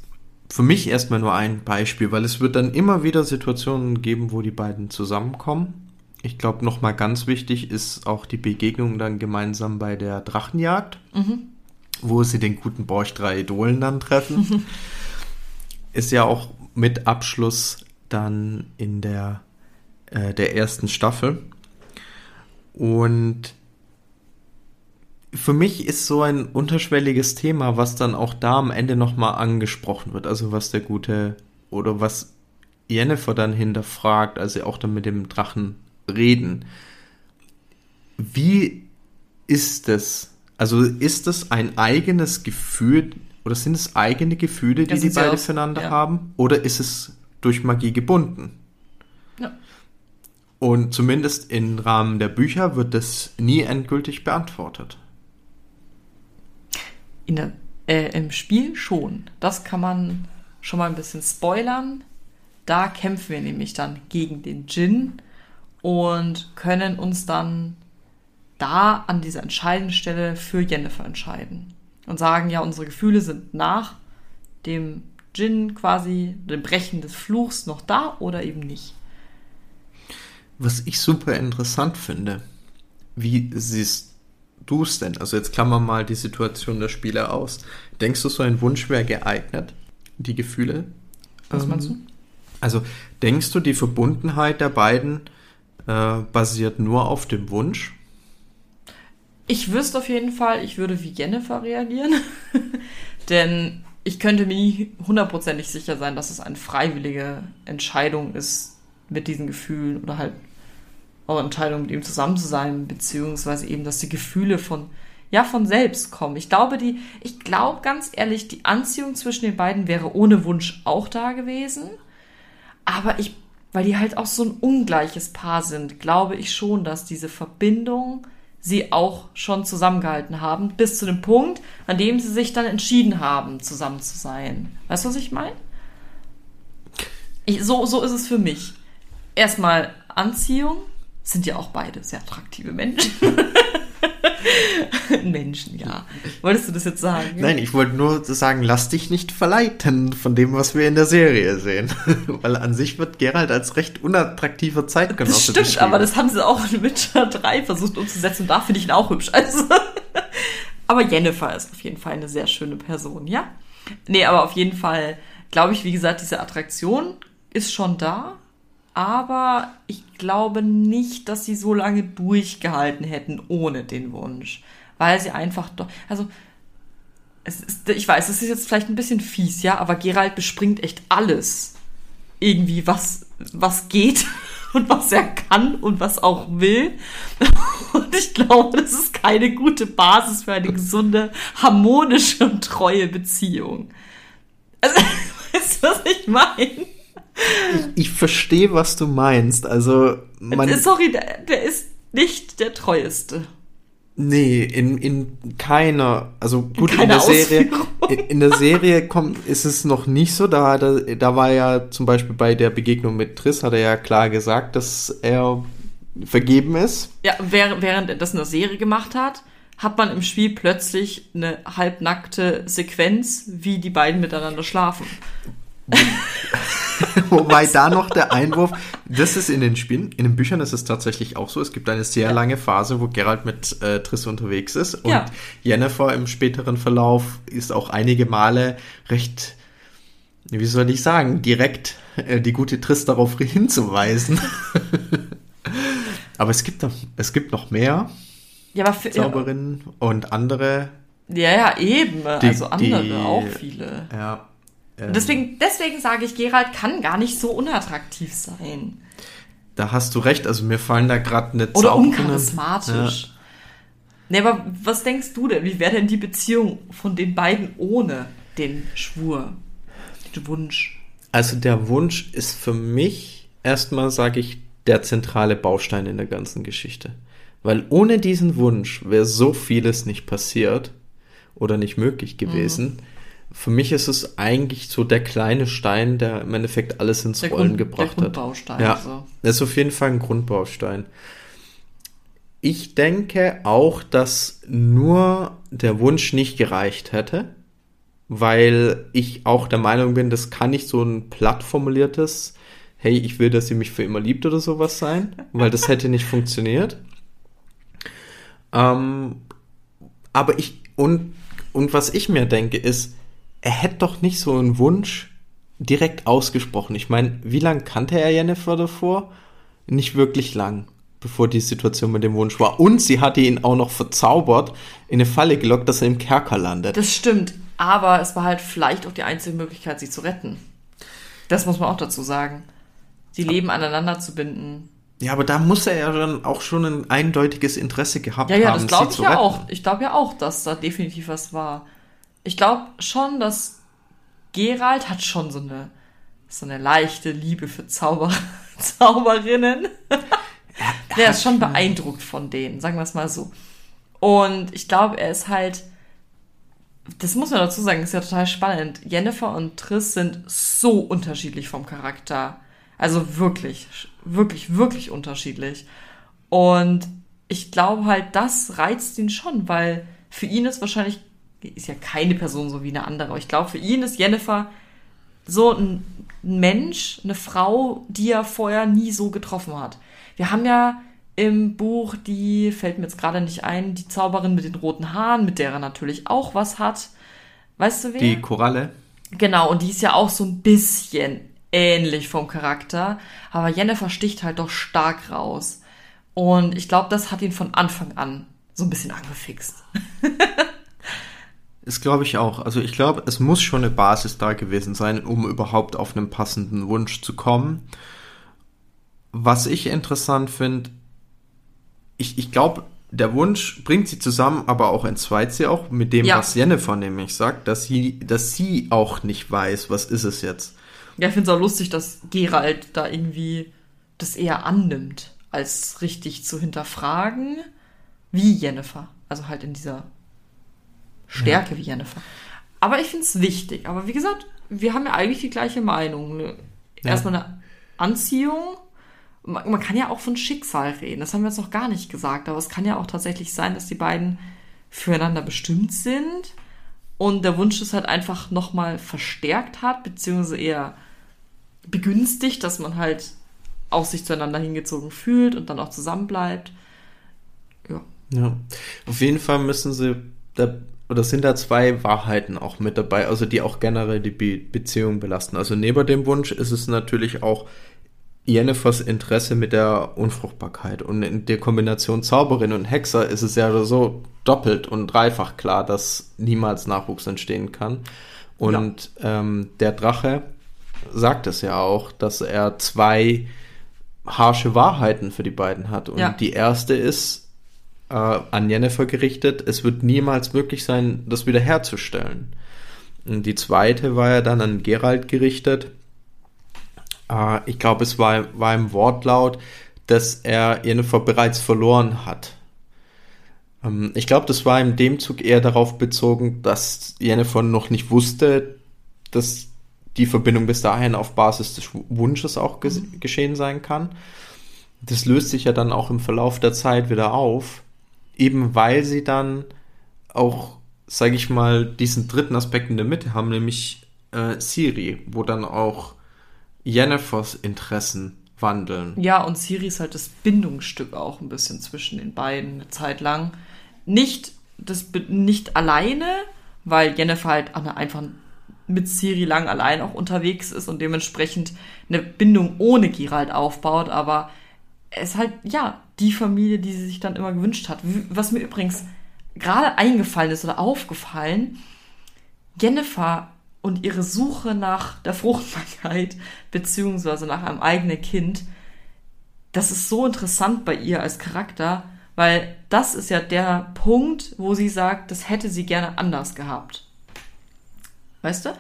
Speaker 1: für mich erstmal nur ein Beispiel, weil es wird dann immer wieder Situationen geben, wo die beiden zusammenkommen. Ich glaube, nochmal ganz wichtig ist auch die Begegnung dann gemeinsam bei der Drachenjagd, mhm. wo sie den guten Borch drei Idolen dann treffen. Mhm. *laughs* Ist ja auch mit Abschluss dann in der, äh, der ersten Staffel. Und für mich ist so ein unterschwelliges Thema, was dann auch da am Ende nochmal angesprochen wird. Also was der gute oder was Jennifer dann hinterfragt, als sie auch dann mit dem Drachen reden. Wie ist es? Also ist es ein eigenes Gefühl oder sind es eigene Gefühle, die die beide füreinander ja. haben? Oder ist es durch Magie gebunden? Ja. Und zumindest im Rahmen der Bücher wird das nie endgültig beantwortet.
Speaker 2: In der, äh, Im Spiel schon. Das kann man schon mal ein bisschen spoilern. Da kämpfen wir nämlich dann gegen den Djinn und können uns dann da an dieser entscheidenden Stelle für Jennifer entscheiden. Und sagen, ja, unsere Gefühle sind nach dem Djinn quasi, dem Brechen des Fluchs noch da oder eben nicht.
Speaker 1: Was ich super interessant finde, wie siehst du es denn? Also jetzt klammern mal die Situation der Spieler aus. Denkst du, so ein Wunsch wäre geeignet? Die Gefühle?
Speaker 2: Was meinst du?
Speaker 1: Ähm, also denkst du, die Verbundenheit der beiden äh, basiert nur auf dem Wunsch?
Speaker 2: Ich wüsste auf jeden Fall, ich würde wie Jennifer reagieren. *laughs* Denn ich könnte mir nie hundertprozentig sicher sein, dass es eine freiwillige Entscheidung ist mit diesen Gefühlen oder halt eure Entscheidung, mit ihm zusammen zu sein, beziehungsweise eben, dass die Gefühle von, ja, von selbst kommen. Ich glaube, die, ich glaube ganz ehrlich, die Anziehung zwischen den beiden wäre ohne Wunsch auch da gewesen. Aber ich weil die halt auch so ein ungleiches Paar sind, glaube ich schon, dass diese Verbindung sie auch schon zusammengehalten haben, bis zu dem Punkt, an dem sie sich dann entschieden haben, zusammen zu sein. Weißt du, was ich meine? so, so ist es für mich. Erstmal Anziehung, sind ja auch beide sehr attraktive Menschen. *laughs* Menschen, ja. Wolltest du das jetzt sagen?
Speaker 1: Nein, ich wollte nur sagen, lass dich nicht verleiten von dem, was wir in der Serie sehen. *laughs* Weil an sich wird Gerald als recht unattraktiver Zeitgenosse
Speaker 2: Das stimmt, aber das haben sie auch in Witcher 3 versucht umzusetzen und da finde ich ihn auch hübsch. *laughs* Also. aber Jennifer ist auf jeden Fall eine sehr schöne Person, ja? Nee, aber auf jeden Fall, glaube ich, wie gesagt, diese Attraktion ist schon da aber ich glaube nicht, dass sie so lange durchgehalten hätten ohne den Wunsch, weil sie einfach doch, also ist, ich weiß, es ist jetzt vielleicht ein bisschen fies, ja, aber Gerald bespringt echt alles. Irgendwie, was, was geht *laughs* und was er kann und was auch will. *laughs* Und ich glaube, das ist keine gute Basis für eine gesunde, harmonische und treue Beziehung. Also, *laughs* weißt du, was ich meine?
Speaker 1: Ich, ich verstehe, was du meinst. Also,
Speaker 2: man. Sorry, der, der ist nicht der treueste.
Speaker 1: Nee, in, in keiner, also gut, in, in der Serie, in, in, der Serie kommt, ist es noch nicht so, da, da, da war ja zum Beispiel bei der Begegnung mit Triss, hat er ja klar gesagt, dass er vergeben ist.
Speaker 2: Ja, während, während er das in der Serie gemacht hat, hat man im Spiel plötzlich eine halbnackte Sequenz, wie die beiden miteinander schlafen. *laughs* *laughs*
Speaker 1: Wobei da noch der Einwurf, das ist in den Spielen, in den Büchern ist es tatsächlich auch so. Es gibt eine sehr lange Phase, wo Geralt mit äh, Triss unterwegs ist und ja. Jennifer im späteren Verlauf ist auch einige Male recht, wie soll ich sagen, direkt äh, die gute Triss darauf *laughs* hinzuweisen. aber es gibt noch, es gibt noch mehr
Speaker 2: ja, für,
Speaker 1: Zauberinnen ja. und andere.
Speaker 2: Ja, ja, eben. Die, also andere die, auch viele.
Speaker 1: Ja.
Speaker 2: Ähm, deswegen, deswegen sage ich, Gerald kann gar nicht so unattraktiv sein.
Speaker 1: Da hast du recht, also mir fallen da gerade eine
Speaker 2: Oder uncharismatisch. Ja. Nee, aber was denkst du denn? Wie wäre denn die Beziehung von den beiden ohne den Schwur, den Wunsch?
Speaker 1: Also der Wunsch ist für mich erstmal, sage ich, der zentrale Baustein in der ganzen Geschichte. Weil ohne diesen Wunsch wäre so vieles nicht passiert oder nicht möglich gewesen. Mhm für mich ist es eigentlich so der kleine Stein, der im Endeffekt alles ins der Rollen Grund, gebracht der Grundbaustein, hat. Ja, also. ist auf jeden Fall ein Grundbaustein. Ich denke auch, dass nur der Wunsch nicht gereicht hätte, weil ich auch der Meinung bin, das kann nicht so ein platt formuliertes, hey, ich will, dass sie mich für immer liebt oder sowas sein, weil das hätte nicht funktioniert. Ähm, aber ich, und, und was ich mir denke, ist, er hätte doch nicht so einen Wunsch direkt ausgesprochen. Ich meine, wie lange kannte er Jennifer davor? Nicht wirklich lang, bevor die Situation mit dem Wunsch war. Und sie hatte ihn auch noch verzaubert, in eine Falle gelockt, dass er im Kerker landet.
Speaker 2: Das stimmt, aber es war halt vielleicht auch die einzige Möglichkeit, sie zu retten. Das muss man auch dazu sagen. Die Leben aneinander zu binden.
Speaker 1: Ja, aber da muss er ja dann auch schon ein eindeutiges Interesse gehabt
Speaker 2: ja, ja,
Speaker 1: haben.
Speaker 2: Ja, das glaube ich ja auch. Ich glaube ja auch, dass da definitiv was war ich glaube schon, dass Gerald hat schon so eine, so eine leichte Liebe für Zauber, *laughs* Zauberinnen. Der ist schon beeindruckt von denen, sagen wir es mal so. Und ich glaube, er ist halt, das muss man dazu sagen, ist ja total spannend. Jennifer und Triss sind so unterschiedlich vom Charakter. Also wirklich, wirklich, wirklich unterschiedlich. Und ich glaube halt, das reizt ihn schon, weil für ihn ist wahrscheinlich ist ja keine Person so wie eine andere. Aber ich glaube, für ihn ist Jennifer so ein Mensch, eine Frau, die er vorher nie so getroffen hat. Wir haben ja im Buch, die fällt mir jetzt gerade nicht ein, die Zauberin mit den roten Haaren, mit der er natürlich auch was hat. Weißt du wer?
Speaker 1: Die Koralle.
Speaker 2: Genau, und die ist ja auch so ein bisschen ähnlich vom Charakter. Aber Jennifer sticht halt doch stark raus. Und ich glaube, das hat ihn von Anfang an so ein bisschen angefixt. *laughs*
Speaker 1: Das glaube ich auch. Also ich glaube, es muss schon eine Basis da gewesen sein, um überhaupt auf einen passenden Wunsch zu kommen. Was ich interessant finde, ich, ich glaube, der Wunsch bringt sie zusammen, aber auch entzweit sie auch mit dem, ja. was Jennifer nämlich sagt, dass sie, dass sie auch nicht weiß, was ist es jetzt.
Speaker 2: Ja, ich finde es auch lustig, dass Gerald da irgendwie das eher annimmt, als richtig zu hinterfragen, wie Jennifer. Also halt in dieser Stärke wie Jennifer. Aber ich finde es wichtig. Aber wie gesagt, wir haben ja eigentlich die gleiche Meinung. Ne? Erstmal eine Anziehung. Man, man kann ja auch von Schicksal reden. Das haben wir jetzt noch gar nicht gesagt. Aber es kann ja auch tatsächlich sein, dass die beiden füreinander bestimmt sind und der Wunsch ist halt einfach nochmal verstärkt hat, beziehungsweise eher begünstigt, dass man halt auch sich zueinander hingezogen fühlt und dann auch zusammenbleibt.
Speaker 1: Ja. Ja. Auf jeden Fall müssen sie, da, oder sind da zwei Wahrheiten auch mit dabei, also die auch generell die Be Beziehung belasten. Also neben dem Wunsch ist es natürlich auch Jennifers Interesse mit der Unfruchtbarkeit. Und in der Kombination Zauberin und Hexer ist es ja so doppelt und dreifach klar, dass niemals Nachwuchs entstehen kann. Und ja. ähm, der Drache sagt es ja auch, dass er zwei harsche Wahrheiten für die beiden hat. Und ja. die erste ist äh, an Jennifer gerichtet, es wird niemals möglich sein, das wiederherzustellen. Und die zweite war ja dann an Gerald gerichtet, äh, ich glaube, es war, war im Wortlaut, dass er Jennifer bereits verloren hat. Ähm, ich glaube, das war in dem Zug eher darauf bezogen, dass Jennifer noch nicht wusste, dass die Verbindung bis dahin auf Basis des Wunsches auch ges mhm. geschehen sein kann. Das löst sich ja dann auch im Verlauf der Zeit wieder auf, eben weil sie dann auch, sage ich mal, diesen dritten Aspekt in der Mitte haben, nämlich äh, Siri, wo dann auch Jennifers Interessen wandeln.
Speaker 2: Ja, und Siri ist halt das Bindungsstück auch ein bisschen zwischen den beiden eine Zeit lang. Nicht, das, nicht alleine, weil Jennifer halt einfach mit Siri lang allein auch unterwegs ist und dementsprechend eine Bindung ohne Gerald aufbaut, aber es halt, ja, die Familie, die sie sich dann immer gewünscht hat. Was mir übrigens gerade eingefallen ist oder aufgefallen, Jennifer und ihre Suche nach der Fruchtbarkeit beziehungsweise nach einem eigenen Kind, das ist so interessant bei ihr als Charakter, weil das ist ja der Punkt, wo sie sagt, das hätte sie gerne anders gehabt. Weißt du?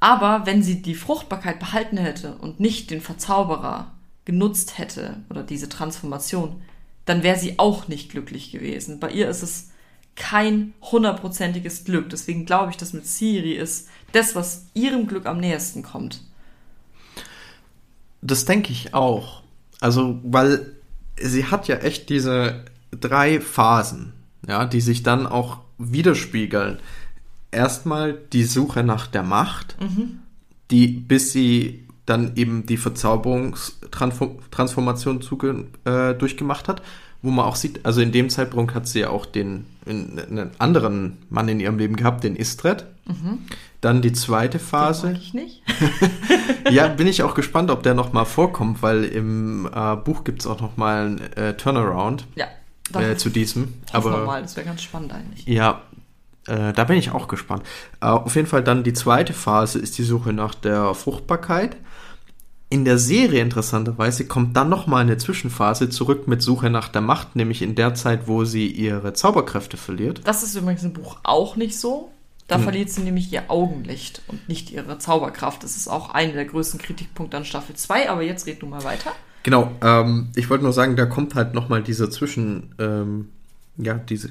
Speaker 2: Aber wenn sie die Fruchtbarkeit behalten hätte und nicht den Verzauberer genutzt hätte oder diese Transformation, dann wäre sie auch nicht glücklich gewesen. Bei ihr ist es kein hundertprozentiges Glück. Deswegen glaube ich, dass mit Siri ist das, was ihrem Glück am nächsten kommt.
Speaker 1: Das denke ich auch. Also, weil sie hat ja echt diese drei Phasen, ja, die sich dann auch widerspiegeln. Erstmal die Suche nach der Macht, mhm. die bis sie dann eben die Verzauberungstransformation äh, durchgemacht hat wo man auch sieht, also in dem Zeitpunkt hat sie ja auch den einen anderen Mann in ihrem Leben gehabt, den Istred. Mhm. Dann die zweite Phase. Den ich nicht. *laughs* *laughs* ja, bin ich auch gespannt, ob der nochmal vorkommt, weil im äh, Buch gibt es auch nochmal einen äh, Turnaround ja, äh, zu diesem. Aber
Speaker 2: mal, das wäre ganz spannend eigentlich.
Speaker 1: Ja, äh, da bin ich auch gespannt. Äh, auf jeden Fall dann die zweite Phase ist die Suche nach der Fruchtbarkeit. In der Serie interessanterweise kommt dann nochmal eine Zwischenphase zurück mit Suche nach der Macht, nämlich in der Zeit, wo sie ihre Zauberkräfte verliert.
Speaker 2: Das ist übrigens im Buch auch nicht so. Da hm. verliert sie nämlich ihr Augenlicht und nicht ihre Zauberkraft. Das ist auch einer der größten Kritikpunkte an Staffel 2, aber jetzt red du mal weiter.
Speaker 1: Genau, ähm, ich wollte nur sagen, da kommt halt nochmal diese Zwischen, ähm, ja, diese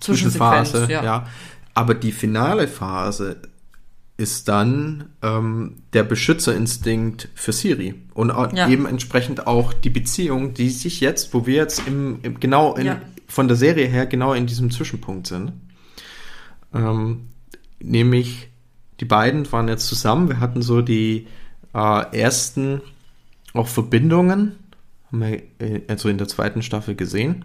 Speaker 1: Zwischenphase, ja. ja. Aber die finale Phase ist dann ähm, der Beschützerinstinkt für Siri und ja. eben entsprechend auch die Beziehung, die sich jetzt, wo wir jetzt im, im genau in, ja. von der Serie her genau in diesem Zwischenpunkt sind. Ähm, nämlich die beiden waren jetzt zusammen, wir hatten so die äh, ersten auch Verbindungen, haben wir äh, also in der zweiten Staffel gesehen.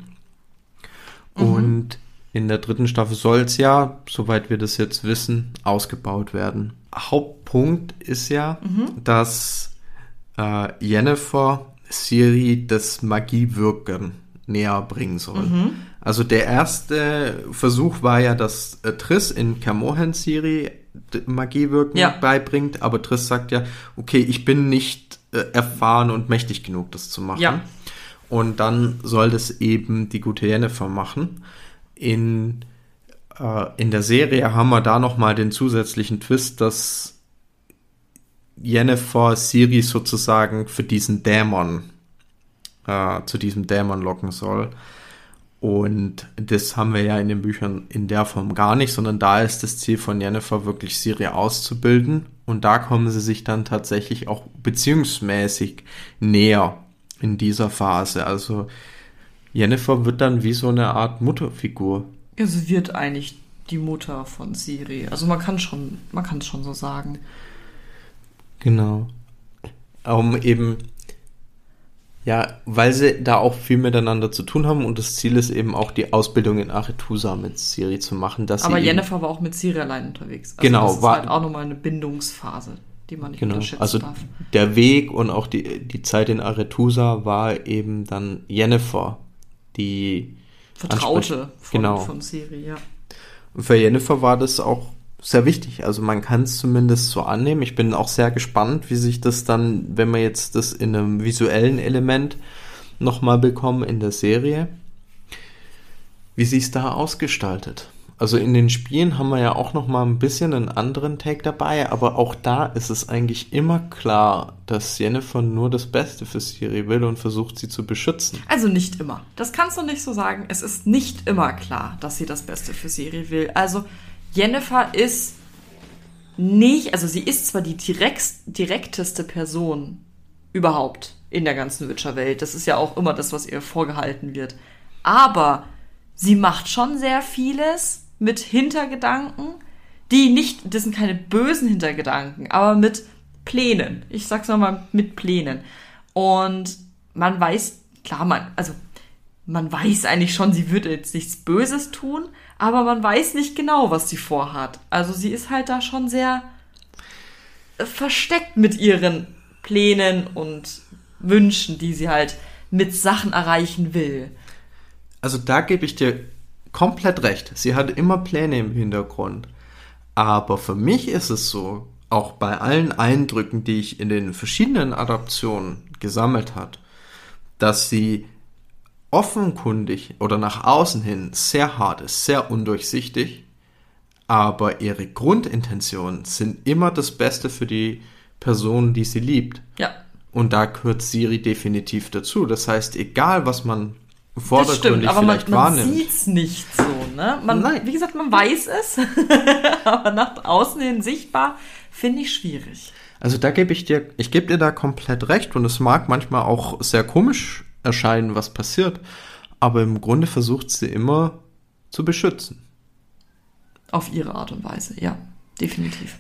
Speaker 1: Mhm. Und in der dritten Staffel soll es ja, soweit wir das jetzt wissen, ausgebaut werden. Hauptpunkt ist ja, mhm. dass äh, Jennifer Siri das Magiewirken näher bringen soll. Mhm. Also der erste Versuch war ja, dass äh, Triss in Kermohan Siri Magiewirken ja. beibringt, aber Triss sagt ja, okay, ich bin nicht äh, erfahren und mächtig genug, das zu machen. Ja. Und dann soll das eben die gute Jennifer machen in, äh, in der Serie haben wir da nochmal den zusätzlichen Twist, dass Jennifer Siri sozusagen für diesen Dämon, äh, zu diesem Dämon locken soll. Und das haben wir ja in den Büchern in der Form gar nicht, sondern da ist das Ziel von Jennifer wirklich Siri auszubilden. Und da kommen sie sich dann tatsächlich auch beziehungsmäßig näher in dieser Phase. Also Jennifer wird dann wie so eine Art Mutterfigur.
Speaker 2: Ja, sie wird eigentlich die Mutter von Siri. Also man kann schon, man kann es schon so sagen.
Speaker 1: Genau. Um eben ja, weil sie da auch viel miteinander zu tun haben und das Ziel ist eben auch die Ausbildung in Aretusa mit Siri zu machen. Dass
Speaker 2: Aber Jennifer war auch mit Siri allein unterwegs. Also
Speaker 1: Genau,
Speaker 2: Das ist
Speaker 1: war-
Speaker 2: halt auch nochmal eine Bindungsphase, die man nicht
Speaker 1: Genau.
Speaker 2: unterschätzen
Speaker 1: Also
Speaker 2: darf.
Speaker 1: der Weg und auch die, die Zeit in Aretusa war eben dann Jennifer, die
Speaker 2: Vertraute von,
Speaker 1: genau.
Speaker 2: von Siri, ja.
Speaker 1: Und für Jennifer war das auch sehr wichtig. Also man kann es zumindest so annehmen. Ich bin auch sehr gespannt, wie sich das dann, wenn wir jetzt das in einem visuellen Element nochmal bekommen in der Serie, wie sich es da ausgestaltet. Also in den Spielen haben wir ja auch nochmal ein bisschen einen anderen Take dabei, aber auch da ist es eigentlich immer klar, dass Jennifer nur das Beste für Siri will und versucht, sie zu beschützen.
Speaker 2: Also nicht immer. Das kannst du nicht so sagen. Es ist nicht immer klar, dass sie das Beste für Siri will. Also Jennifer ist nicht, also sie ist zwar die direkt, direkteste Person überhaupt in der ganzen Witcher-Welt. Das ist ja auch immer das, was ihr vorgehalten wird. Aber sie macht schon sehr vieles mit Hintergedanken, die nicht, das sind keine bösen Hintergedanken, aber mit Plänen. Ich sag's nochmal, mit Plänen. Und man weiß, klar, man, also man weiß eigentlich schon, sie würde jetzt nichts Böses tun, aber man weiß nicht genau, was sie vorhat. Also sie ist halt da schon sehr äh, versteckt mit ihren Plänen und Wünschen, die sie halt mit Sachen erreichen will.
Speaker 1: Also da gebe ich dir komplett recht. Sie hat immer Pläne im Hintergrund. Aber für mich ist es so, auch bei allen Eindrücken, die ich in den verschiedenen Adaptionen gesammelt hat, dass sie offenkundig oder nach außen hin sehr hart ist, sehr undurchsichtig, aber ihre Grundintentionen sind immer das Beste für die Person, die sie liebt.
Speaker 2: Ja,
Speaker 1: Und da gehört Siri definitiv dazu. Das heißt, egal was man
Speaker 2: das stimmt,
Speaker 1: vordergründig
Speaker 2: aber man, man
Speaker 1: wahrnimmt.
Speaker 2: sieht's nicht so, ne? Man,
Speaker 1: Nein.
Speaker 2: Wie gesagt, man weiß es, *laughs* aber nach außen hin sichtbar finde ich schwierig.
Speaker 1: Also da gebe ich dir, ich gebe dir da komplett recht und es mag manchmal auch sehr komisch erscheinen, was passiert, aber im Grunde versucht sie immer zu beschützen.
Speaker 2: Auf ihre Art und Weise, ja, definitiv.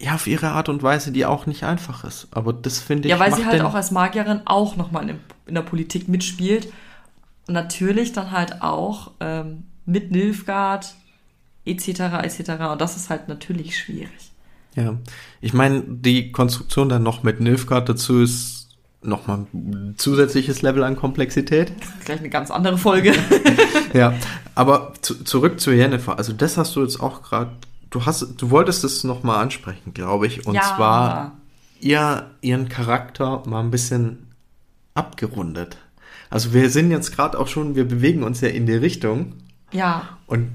Speaker 1: Ja, auf ihre Art und Weise, die auch nicht einfach ist. Aber das finde ich.
Speaker 2: Ja, weil sie halt auch als Magierin auch nochmal in, in der Politik mitspielt. Und natürlich dann halt auch ähm, mit Nilfgaard etc. etc. Und das ist halt natürlich schwierig.
Speaker 1: Ja, ich meine, die Konstruktion dann noch mit Nilfgaard dazu ist nochmal ein zusätzliches Level an Komplexität. *laughs*
Speaker 2: Gleich eine ganz andere Folge. *laughs*
Speaker 1: Ja, aber zu, zurück zu Jennifer. Also das hast du jetzt auch gerade, du hast, du wolltest es nochmal ansprechen, glaube ich. Und
Speaker 2: Ja.
Speaker 1: zwar ihr, ihren Charakter mal ein bisschen abgerundet. Also wir sind jetzt gerade auch schon, wir bewegen uns ja in die Richtung.
Speaker 2: ja,
Speaker 1: Und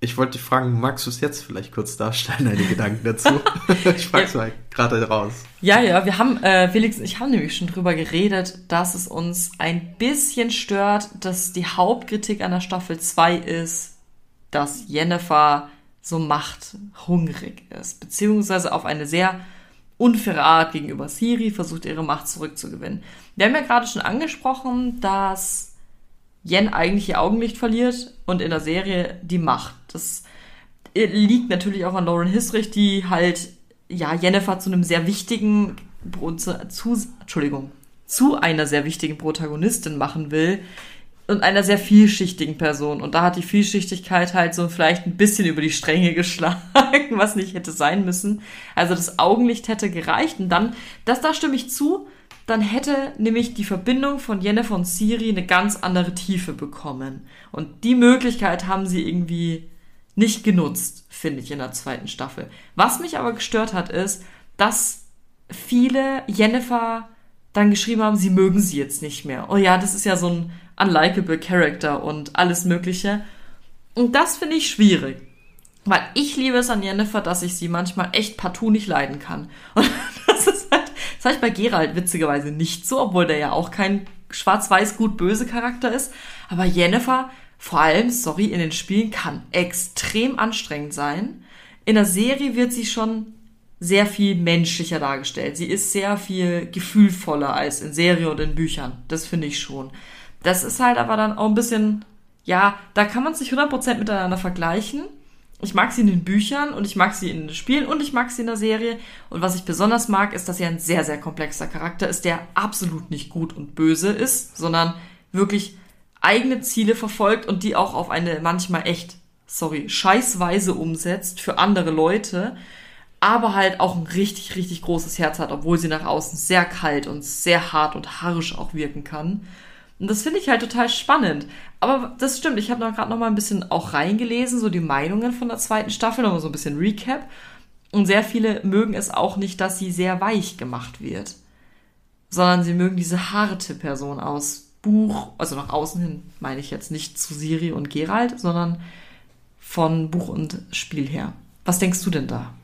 Speaker 1: ich wollte dich fragen, magst du es jetzt vielleicht kurz darstellen, deine Gedanken dazu? *laughs* ich frag's mal gerade raus.
Speaker 2: Ja, ja, wir haben, äh, Felix und ich haben nämlich schon drüber geredet, dass es uns ein bisschen stört, dass die Hauptkritik an der Staffel 2 ist, dass Jennifer so machthungrig ist, beziehungsweise auf eine sehr unfaire Art gegenüber Siri versucht, ihre Macht zurückzugewinnen. Wir haben ja gerade schon angesprochen, dass Jen eigentlich ihr Augenlicht verliert und in der Serie die Macht. Das äh, liegt natürlich auch an Lauren Hisrich, die halt ja Jennifer zu einem sehr wichtigen zu Entschuldigung zu einer sehr wichtigen Protagonistin machen will und einer sehr vielschichtigen Person und da hat die Vielschichtigkeit halt so vielleicht ein bisschen über die Stränge *laughs* geschlagen, was nicht hätte sein müssen. Also das Augenlicht hätte gereicht und dann das da stimme ich zu, dann hätte nämlich die Verbindung von Jennifer und Siri eine ganz andere Tiefe bekommen und die Möglichkeit haben sie irgendwie nicht genutzt, finde ich, in der zweiten Staffel. Was mich aber gestört hat, ist, dass viele Jennifer dann geschrieben haben, sie mögen sie jetzt nicht mehr. Oh ja, das ist ja so ein unlikable Character und alles Mögliche. Und das finde ich schwierig. Weil ich liebe es an Jennifer, dass ich sie manchmal echt partout nicht leiden kann. *laughs* Und das ist Das habe ich bei Geralt witzigerweise nicht so, obwohl der ja auch kein schwarz-weiß gut böse Charakter ist. Aber Jennifer, vor allem, sorry, in den Spielen kann extrem anstrengend sein. In der Serie wird sie schon sehr viel menschlicher dargestellt. Sie ist sehr viel gefühlvoller als in Serie und in Büchern. Das finde ich schon. Das ist halt aber dann auch ein bisschen, ja, da kann man sich 100% miteinander vergleichen. Ich mag sie in den Büchern und ich mag sie in den Spielen und ich mag sie in der Serie. Und was ich besonders mag, ist, dass sie ein sehr, sehr komplexer Charakter ist, der absolut nicht gut und böse ist, sondern wirklich eigene Ziele verfolgt und die auch auf eine manchmal echt, sorry, scheißweise umsetzt für andere Leute aber halt auch ein richtig, richtig großes Herz hat, obwohl sie nach außen sehr kalt und sehr hart und harsch auch wirken kann. Und das finde ich halt total spannend. Aber das stimmt, ich habe noch gerade noch mal ein bisschen auch reingelesen, so die Meinungen von der zweiten Staffel, nochmal so ein bisschen Recap. Und sehr viele mögen es auch nicht, dass sie sehr weich gemacht wird. Sondern sie mögen diese harte Person aus Buch, also nach außen hin meine ich jetzt nicht zu Siri und Gerald, sondern von Buch und Spiel her. Was denkst du denn da?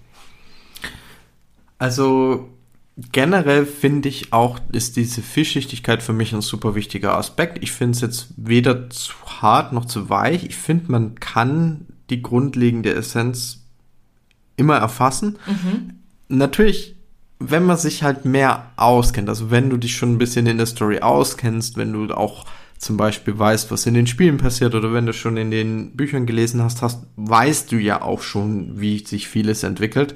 Speaker 1: Also generell finde ich auch, ist diese Vielschichtigkeit für mich ein super wichtiger Aspekt. Ich finde es jetzt weder zu hart noch zu weich. Ich finde, man kann die grundlegende Essenz immer erfassen. Mhm. Natürlich, wenn man sich halt mehr auskennt, also wenn du dich schon ein bisschen in der Story auskennst, wenn du auch zum Beispiel weißt, was in den Spielen passiert oder wenn du schon in den Büchern gelesen hast, hast weißt du ja auch schon, wie sich vieles entwickelt.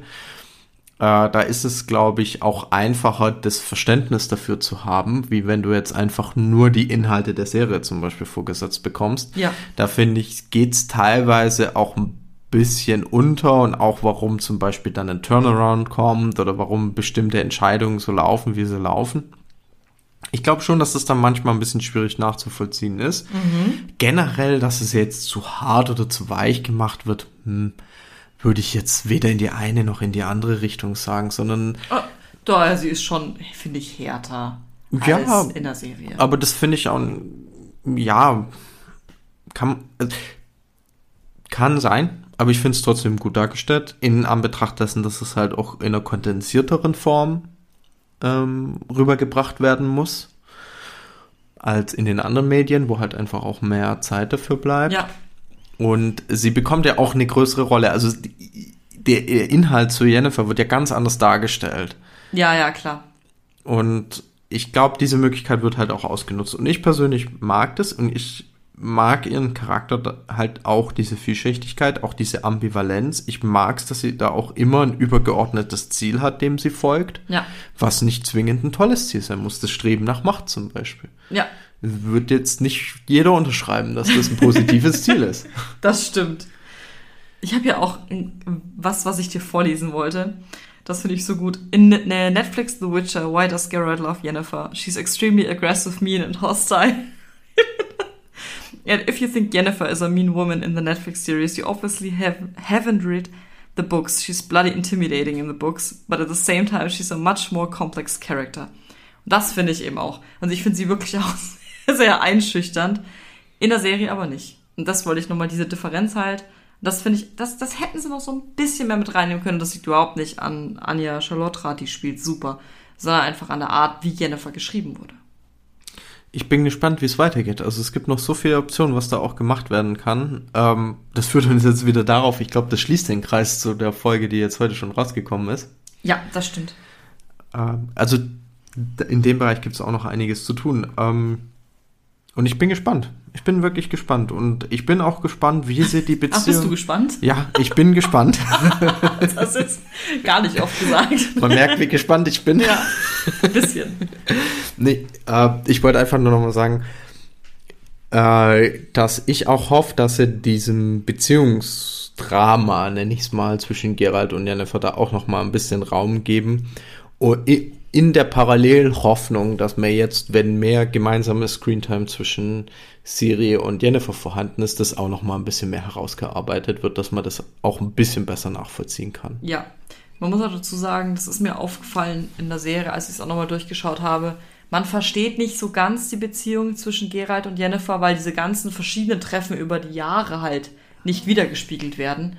Speaker 1: Äh, da ist es, glaube ich, auch einfacher, das Verständnis dafür zu haben, wie wenn du jetzt einfach nur die Inhalte der Serie zum Beispiel vorgesetzt bekommst.
Speaker 2: Ja.
Speaker 1: Da finde ich, geht's teilweise auch ein bisschen unter und auch warum zum Beispiel dann ein Turnaround kommt oder warum bestimmte Entscheidungen so laufen, wie sie laufen. Ich glaube schon, dass das dann manchmal ein bisschen schwierig nachzuvollziehen ist. Mhm. Generell, dass es jetzt zu hart oder zu weich gemacht wird, hm, würde ich jetzt weder in die eine noch in die andere Richtung sagen, sondern.
Speaker 2: Oh, da, sie ist schon, finde ich, härter ja, als in der Serie.
Speaker 1: Aber das finde ich auch, ja, kann, kann sein, aber ich finde es trotzdem gut dargestellt, in Anbetracht dessen, dass es halt auch in einer kondensierteren Form ähm, rübergebracht werden muss, als in den anderen Medien, wo halt einfach auch mehr Zeit dafür bleibt.
Speaker 2: Ja.
Speaker 1: Und sie bekommt ja auch eine größere Rolle. Also der Inhalt zu Jennifer wird ja ganz anders dargestellt.
Speaker 2: Ja, ja, klar.
Speaker 1: Und ich glaube, diese Möglichkeit wird halt auch ausgenutzt. Und ich persönlich mag das und ich mag ihren Charakter halt auch diese Vielschichtigkeit, auch diese Ambivalenz. Ich mag es, dass sie da auch immer ein übergeordnetes Ziel hat, dem sie folgt.
Speaker 2: Ja.
Speaker 1: Was nicht zwingend ein tolles Ziel sein muss. Das Streben nach Macht zum Beispiel.
Speaker 2: Ja
Speaker 1: wird jetzt nicht jeder unterschreiben, dass das ein positives *laughs* Ziel ist.
Speaker 2: Das stimmt. Ich habe ja auch was, was ich dir vorlesen wollte. Das finde ich so gut. In Netflix The Witcher, Why Does Geralt Love Yennefer? She's extremely aggressive, mean and hostile. *laughs* and if you think Yennefer is a mean woman in the Netflix series, you obviously have, haven't read the books. She's bloody intimidating in the books, but at the same time, she's a much more complex character. Und das finde ich eben auch. Und ich finde sie wirklich *laughs* auch sehr einschüchternd. In der Serie aber nicht. Und das wollte ich nochmal, diese Differenz halt. Das finde ich, das, das hätten sie noch so ein bisschen mehr mit reinnehmen können. Das liegt überhaupt nicht an Anja Charlotte die spielt super, sondern einfach an der Art, wie Jennifer geschrieben wurde.
Speaker 1: Ich bin gespannt, wie es weitergeht. Also es gibt noch so viele Optionen, was da auch gemacht werden kann. Ähm, das führt uns jetzt wieder darauf, ich glaube, das schließt den Kreis zu der Folge, die jetzt heute schon rausgekommen ist.
Speaker 2: Ja, das stimmt.
Speaker 1: Ähm, also in dem Bereich gibt es auch noch einiges zu tun. Ähm, und ich bin gespannt. Ich bin wirklich gespannt. Und ich bin auch gespannt, wie sie die Beziehung. *laughs* Ach,
Speaker 2: bist du gespannt?
Speaker 1: Ja, ich bin gespannt. *laughs*
Speaker 2: das ist gar nicht oft gesagt.
Speaker 1: Man merkt, wie gespannt ich bin.
Speaker 2: Ja, ein bisschen. *laughs*
Speaker 1: nee, äh, ich wollte einfach nur noch mal sagen, äh, dass ich auch hoffe, dass sie diesem Beziehungsdrama, nenne ich es mal, zwischen Gerald und Jennifer da auch noch mal ein bisschen Raum geben. Und in der Parallelhoffnung, dass man jetzt, wenn mehr gemeinsame Screentime zwischen Siri und Jennifer vorhanden ist, das auch noch mal ein bisschen mehr herausgearbeitet wird, dass man das auch ein bisschen besser nachvollziehen kann.
Speaker 2: Ja, man muss auch dazu sagen, das ist mir aufgefallen in der Serie, als ich es auch noch mal durchgeschaut habe. Man versteht nicht so ganz die Beziehung zwischen Geralt und Jennifer, weil diese ganzen verschiedenen Treffen über die Jahre halt nicht wiedergespiegelt werden.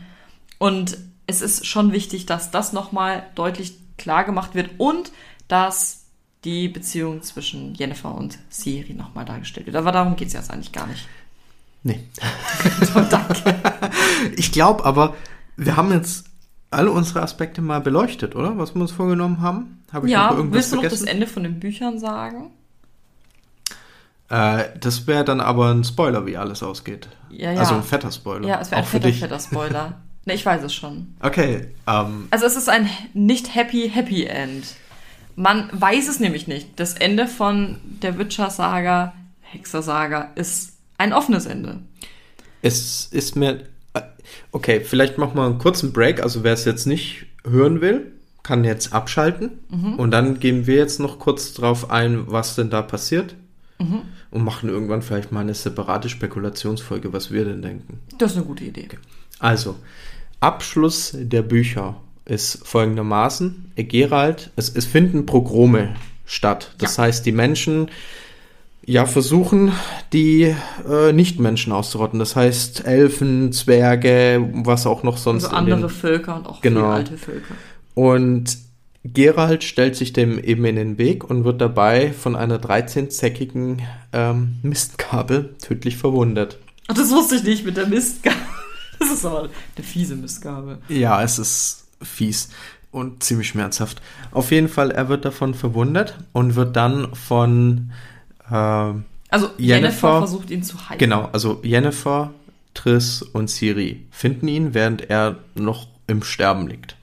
Speaker 2: Und es ist schon wichtig, dass das noch mal deutlich klar gemacht wird und dass die Beziehung zwischen Jennifer und Siri nochmal dargestellt wird. Aber darum geht es jetzt eigentlich gar nicht.
Speaker 1: Nee. *laughs*
Speaker 2: Toll, danke. *laughs*
Speaker 1: Ich glaube aber, wir haben jetzt alle unsere Aspekte mal beleuchtet, oder? Was wir uns vorgenommen haben? Habe ich
Speaker 2: Ja,
Speaker 1: noch irgendwas
Speaker 2: willst du noch das
Speaker 1: vergessen?
Speaker 2: Ende von den Büchern sagen?
Speaker 1: Äh, das wäre dann aber ein Spoiler, wie alles ausgeht.
Speaker 2: Ja, ja.
Speaker 1: Also ein fetter Spoiler.
Speaker 2: Ja, es wäre ein fetter,
Speaker 1: dich.
Speaker 2: fetter Spoiler. *laughs* ne, ich weiß es schon.
Speaker 1: Okay, ähm,
Speaker 2: Also es ist ein nicht happy, happy End. Man weiß es nämlich nicht. Das Ende von der Witcher-Saga, Hexer-Saga, ist ein offenes Ende.
Speaker 1: es ist mir. äh, Okay, vielleicht machen wir einen kurzen Break. Also wer es jetzt nicht hören will, kann jetzt abschalten.
Speaker 2: Mhm.
Speaker 1: Und dann gehen wir jetzt noch kurz drauf ein, was denn da passiert.
Speaker 2: Mhm.
Speaker 1: Und machen irgendwann vielleicht mal eine separate Spekulationsfolge, was wir denn denken.
Speaker 2: Das ist eine gute Idee.
Speaker 1: Also, Abschluss der Bücher ist folgendermaßen. Gerald, es, es finden Progrome statt. Das heißt, die Menschen ja versuchen, die äh, Nichtmenschen auszurotten. Das heißt, Elfen, Zwerge, was auch noch sonst.
Speaker 2: Also andere
Speaker 1: den,
Speaker 2: Völker und auch
Speaker 1: Genau.
Speaker 2: alte Völker.
Speaker 1: und Gerald stellt sich dem eben in den Weg und wird dabei von einer 13-zäckigen ähm, Mistgabel tödlich verwundet.
Speaker 2: Ach, das wusste ich nicht mit der Mistgabel. *laughs* Das ist aber eine fiese Mistgabel.
Speaker 1: Ja, es ist fies und ziemlich schmerzhaft. Auf jeden Fall, er wird davon verwundet und wird dann von, äh,
Speaker 2: Also Jennifer, versucht ihn zu heilen.
Speaker 1: genau, also Jennifer, Triss und Siri finden ihn, während er noch im Sterben liegt.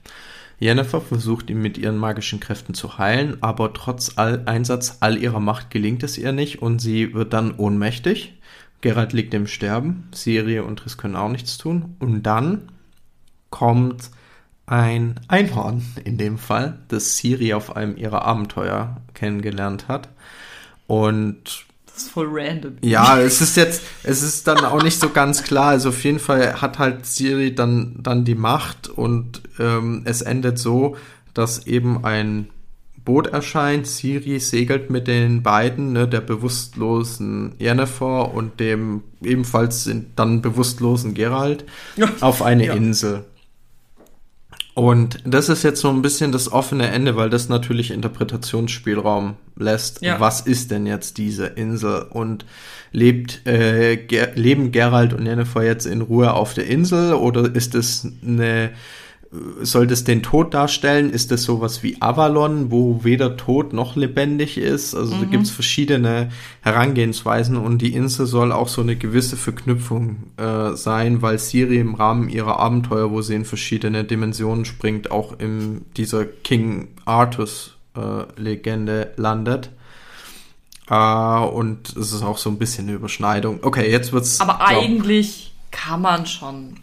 Speaker 1: Jennifer versucht ihn mit ihren magischen Kräften zu heilen, aber trotz all Einsatz all ihrer Macht gelingt es ihr nicht und sie wird dann ohnmächtig. Geralt liegt im Sterben, Siri und Triss können auch nichts tun. Und dann kommt ein Einhorn in dem Fall, das Siri auf einem ihrer Abenteuer kennengelernt hat. Und
Speaker 2: Das ist voll random.
Speaker 1: ja, es ist jetzt, es ist dann auch nicht so ganz klar. Also auf jeden Fall hat halt Siri dann, dann die Macht und ähm, es endet so, dass eben ein Boot erscheint. Siri segelt mit den beiden, ne, der bewusstlosen Yennefer und dem ebenfalls dann bewusstlosen Geralt,
Speaker 2: Ja.
Speaker 1: auf eine
Speaker 2: Ja.
Speaker 1: Insel. Und das ist jetzt so ein bisschen das offene Ende, weil das natürlich Interpretationsspielraum lässt.
Speaker 2: Ja.
Speaker 1: Was ist denn jetzt diese Insel? Und lebt, äh, Ger leben Geralt und Yennefer jetzt in Ruhe auf der Insel oder ist es eine, soll das den Tod darstellen? Ist das sowas wie Avalon, wo weder tot noch lebendig ist? Also da gibt's verschiedene Herangehensweisen und die Insel soll auch so eine gewisse Verknüpfung äh, sein, weil Siri im Rahmen ihrer Abenteuer, wo sie in verschiedene Dimensionen springt, auch in dieser King Artus äh, Legende landet. Äh, und es ist auch so ein bisschen eine Überschneidung. Okay, jetzt wird's.
Speaker 2: Aber
Speaker 1: glaub-
Speaker 2: eigentlich kann man schon.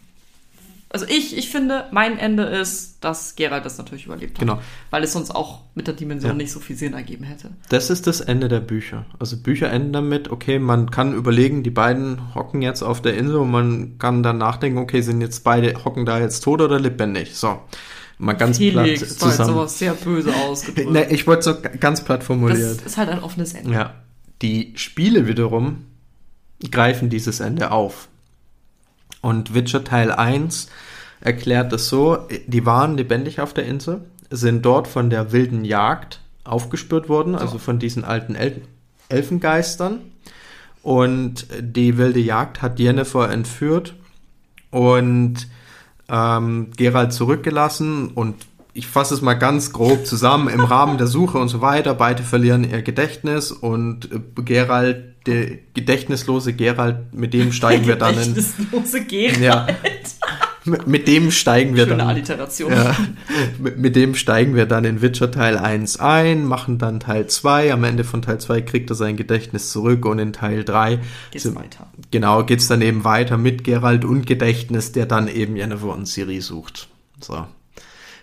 Speaker 2: Also ich, ich finde, mein Ende ist, dass Geralt das natürlich überlebt hat.
Speaker 1: Genau.
Speaker 2: Weil es sonst auch mit der Dimension
Speaker 1: Ja.
Speaker 2: nicht so viel Sinn ergeben hätte.
Speaker 1: Das ist das Ende der Bücher. Also Bücher enden damit, okay, man kann überlegen, die beiden hocken jetzt auf der Insel und man kann dann nachdenken, okay, sind jetzt beide, hocken da jetzt tot oder lebendig? So, mal ganz
Speaker 2: Felix,
Speaker 1: platt
Speaker 2: war
Speaker 1: zusammen.
Speaker 2: sowas sehr böse *laughs* ausgedrückt.
Speaker 1: Ne, ich wollte so ganz platt
Speaker 2: das
Speaker 1: formuliert.
Speaker 2: ist halt ein offenes Ende.
Speaker 1: Ja. Die Spiele wiederum greifen dieses Ende auf. Und Witcher Teil 1 erklärt es so, die waren lebendig auf der Insel, sind dort von der wilden Jagd aufgespürt worden, also von diesen alten El Elfengeistern. Und die wilde Jagd hat Jennifer entführt und ähm, Geralt zurückgelassen und ich fasse es mal ganz grob zusammen, im Rahmen der Suche und so weiter, beide verlieren ihr Gedächtnis und äh, Geralt, der gedächtnislose Geralt, mit dem steigen wir dann in,
Speaker 2: Gedächtnislose Geralt.
Speaker 1: ja, mit, mit dem steigen wir
Speaker 2: Schöne
Speaker 1: dann,
Speaker 2: Alliteration.
Speaker 1: ja, mit, mit dem steigen wir dann in Witcher Teil 1 ein, machen dann Teil 2, am Ende von Teil 2 kriegt er sein Gedächtnis zurück und in Teil 3
Speaker 2: Geht's
Speaker 1: sind-
Speaker 2: weiter.
Speaker 1: Genau, geht's dann eben weiter mit Geralt und Gedächtnis, der dann eben Jennifer und Siri sucht. So.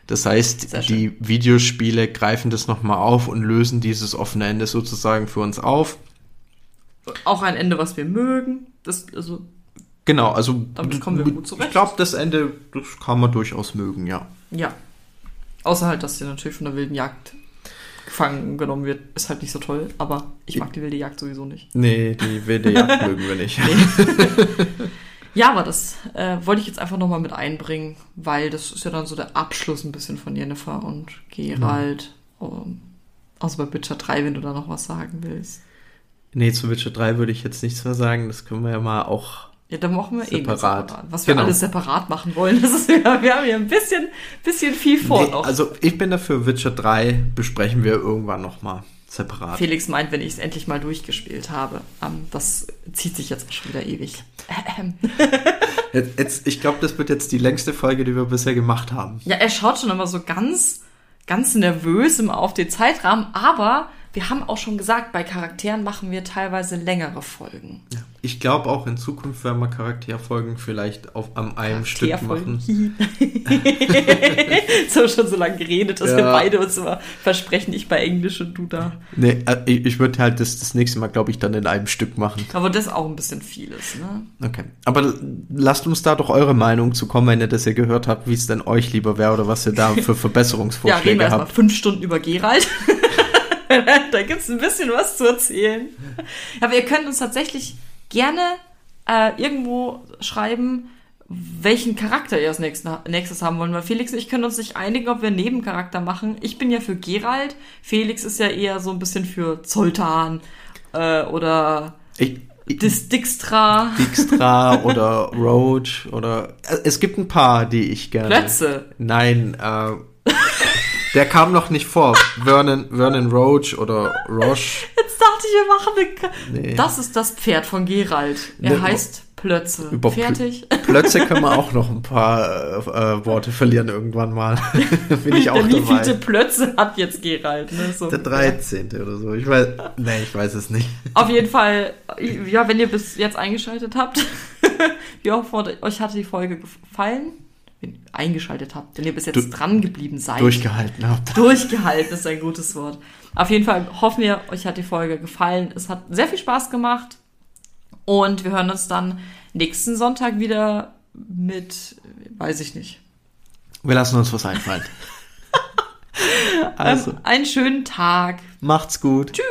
Speaker 1: Das heißt, die Videospiele greifen das nochmal auf und lösen dieses offene Ende sozusagen für uns auf.
Speaker 2: Auch ein Ende, was wir mögen. Das, also,
Speaker 1: Genau, also
Speaker 2: Damit kommen wir gut zurecht.
Speaker 1: ich glaube, das Ende, das kann man durchaus mögen, ja.
Speaker 2: ja. Außer halt, dass sie natürlich von der wilden Jagd gefangen genommen wird, ist halt nicht so toll. Aber ich mag die wilde Jagd sowieso nicht.
Speaker 1: Nee, die wilde Jagd *laughs* mögen wir nicht. *laughs*
Speaker 2: Ja, aber das äh, wollte ich jetzt einfach nochmal mit einbringen, weil das ist ja dann so der Abschluss ein bisschen von Jennifer und Gerald. Ähm, Außer bei Witcher 3, wenn du da noch was sagen willst.
Speaker 1: Nee, zu Witcher 3 würde ich jetzt nichts mehr sagen. Das können wir ja mal auch.
Speaker 2: Ja, dann machen wir eh
Speaker 1: Separat.
Speaker 2: separat. Was wir
Speaker 1: Genau.
Speaker 2: alles separat machen wollen. *laughs* Das ist, wir haben hier ein bisschen, bisschen viel vor
Speaker 1: Nee,
Speaker 2: noch.
Speaker 1: also ich bin dafür, Witcher 3 besprechen wir irgendwann nochmal separat.
Speaker 2: Felix meint, wenn ich es endlich mal durchgespielt habe. Ähm, das zieht sich jetzt schon wieder ewig. Ähm. *laughs*
Speaker 1: Jetzt, jetzt, ich glaube, das wird jetzt die längste Folge, die wir bisher gemacht haben.
Speaker 2: Ja, er schaut schon immer so ganz, ganz nervös immer auf den Zeitrahmen, aber wir haben auch schon gesagt, bei Charakteren machen wir teilweise längere Folgen.
Speaker 1: Ich glaube auch in Zukunft werden wir Charakterfolgen vielleicht auf am einem Stück
Speaker 2: Charakterfolgen.
Speaker 1: machen. *laughs*
Speaker 2: so schon so lange geredet, dass wir
Speaker 1: Ja.
Speaker 2: beide uns immer versprechen, ich bei Englisch und du da.
Speaker 1: Nee, äh, ich, würde halt das, das nächste Mal, glaube ich, dann in einem Stück machen.
Speaker 2: Aber das auch ein bisschen vieles, ne?
Speaker 1: Okay. Aber lasst uns da doch eure Meinung zu kommen, wenn ihr das ja gehört habt, wie es denn euch lieber wäre oder was ihr da für *laughs*
Speaker 2: Ja, reden wir
Speaker 1: Verbesserungsvorschläge
Speaker 2: erstmal
Speaker 1: habt.
Speaker 2: fünf Stunden über Gerald. *laughs* *laughs* da gibt's ein bisschen was zu erzählen. Aber ihr könnt uns tatsächlich gerne äh, irgendwo schreiben, welchen Charakter ihr als nächstes, haben wollen. Weil Felix und ich können uns nicht einigen, ob wir einen Nebencharakter machen. Ich bin ja für Gerald. Felix ist ja eher so ein bisschen für Zoltan äh, oder
Speaker 1: Ich, ich,
Speaker 2: Dis Dijkstra.
Speaker 1: Dijkstra *laughs* oder Roach oder äh, es gibt ein paar, die ich gerne.
Speaker 2: Plötze.
Speaker 1: Nein, äh, der kam noch nicht vor. Vernon, Vernon Roach oder Roche.
Speaker 2: Jetzt dachte ich, wir machen eine...
Speaker 1: Nee.
Speaker 2: Das ist das Pferd von Gerald. Er
Speaker 1: Ne,
Speaker 2: heißt Plötze.
Speaker 1: Über
Speaker 2: Fertig.
Speaker 1: Plötzlich können wir auch noch ein *laughs* paar äh, äh, Worte verlieren irgendwann mal. *laughs* Bin ich auch
Speaker 2: Der
Speaker 1: dabei.
Speaker 2: Plötze hat jetzt Gerald? Ne? So.
Speaker 1: Der 13. oder so. Ich weiß, nee, ich weiß es nicht.
Speaker 2: Auf jeden Fall, *laughs* ja, wenn ihr bis jetzt eingeschaltet habt, wir hoffen, euch hat die Folge gefallen. Eingeschaltet habt, wenn ihr bis jetzt
Speaker 1: Du-
Speaker 2: dran geblieben seid.
Speaker 1: Durchgehalten habt. *laughs*
Speaker 2: Durchgehalten ist ein gutes Wort. Auf jeden Fall hoffen wir, euch hat die Folge gefallen. Es hat sehr viel Spaß gemacht. Und wir hören uns dann nächsten Sonntag wieder mit, weiß ich nicht.
Speaker 1: Wir lassen uns was einfallen. *laughs* Also,
Speaker 2: einen schönen Tag.
Speaker 1: macht's gut.
Speaker 2: Tschüss.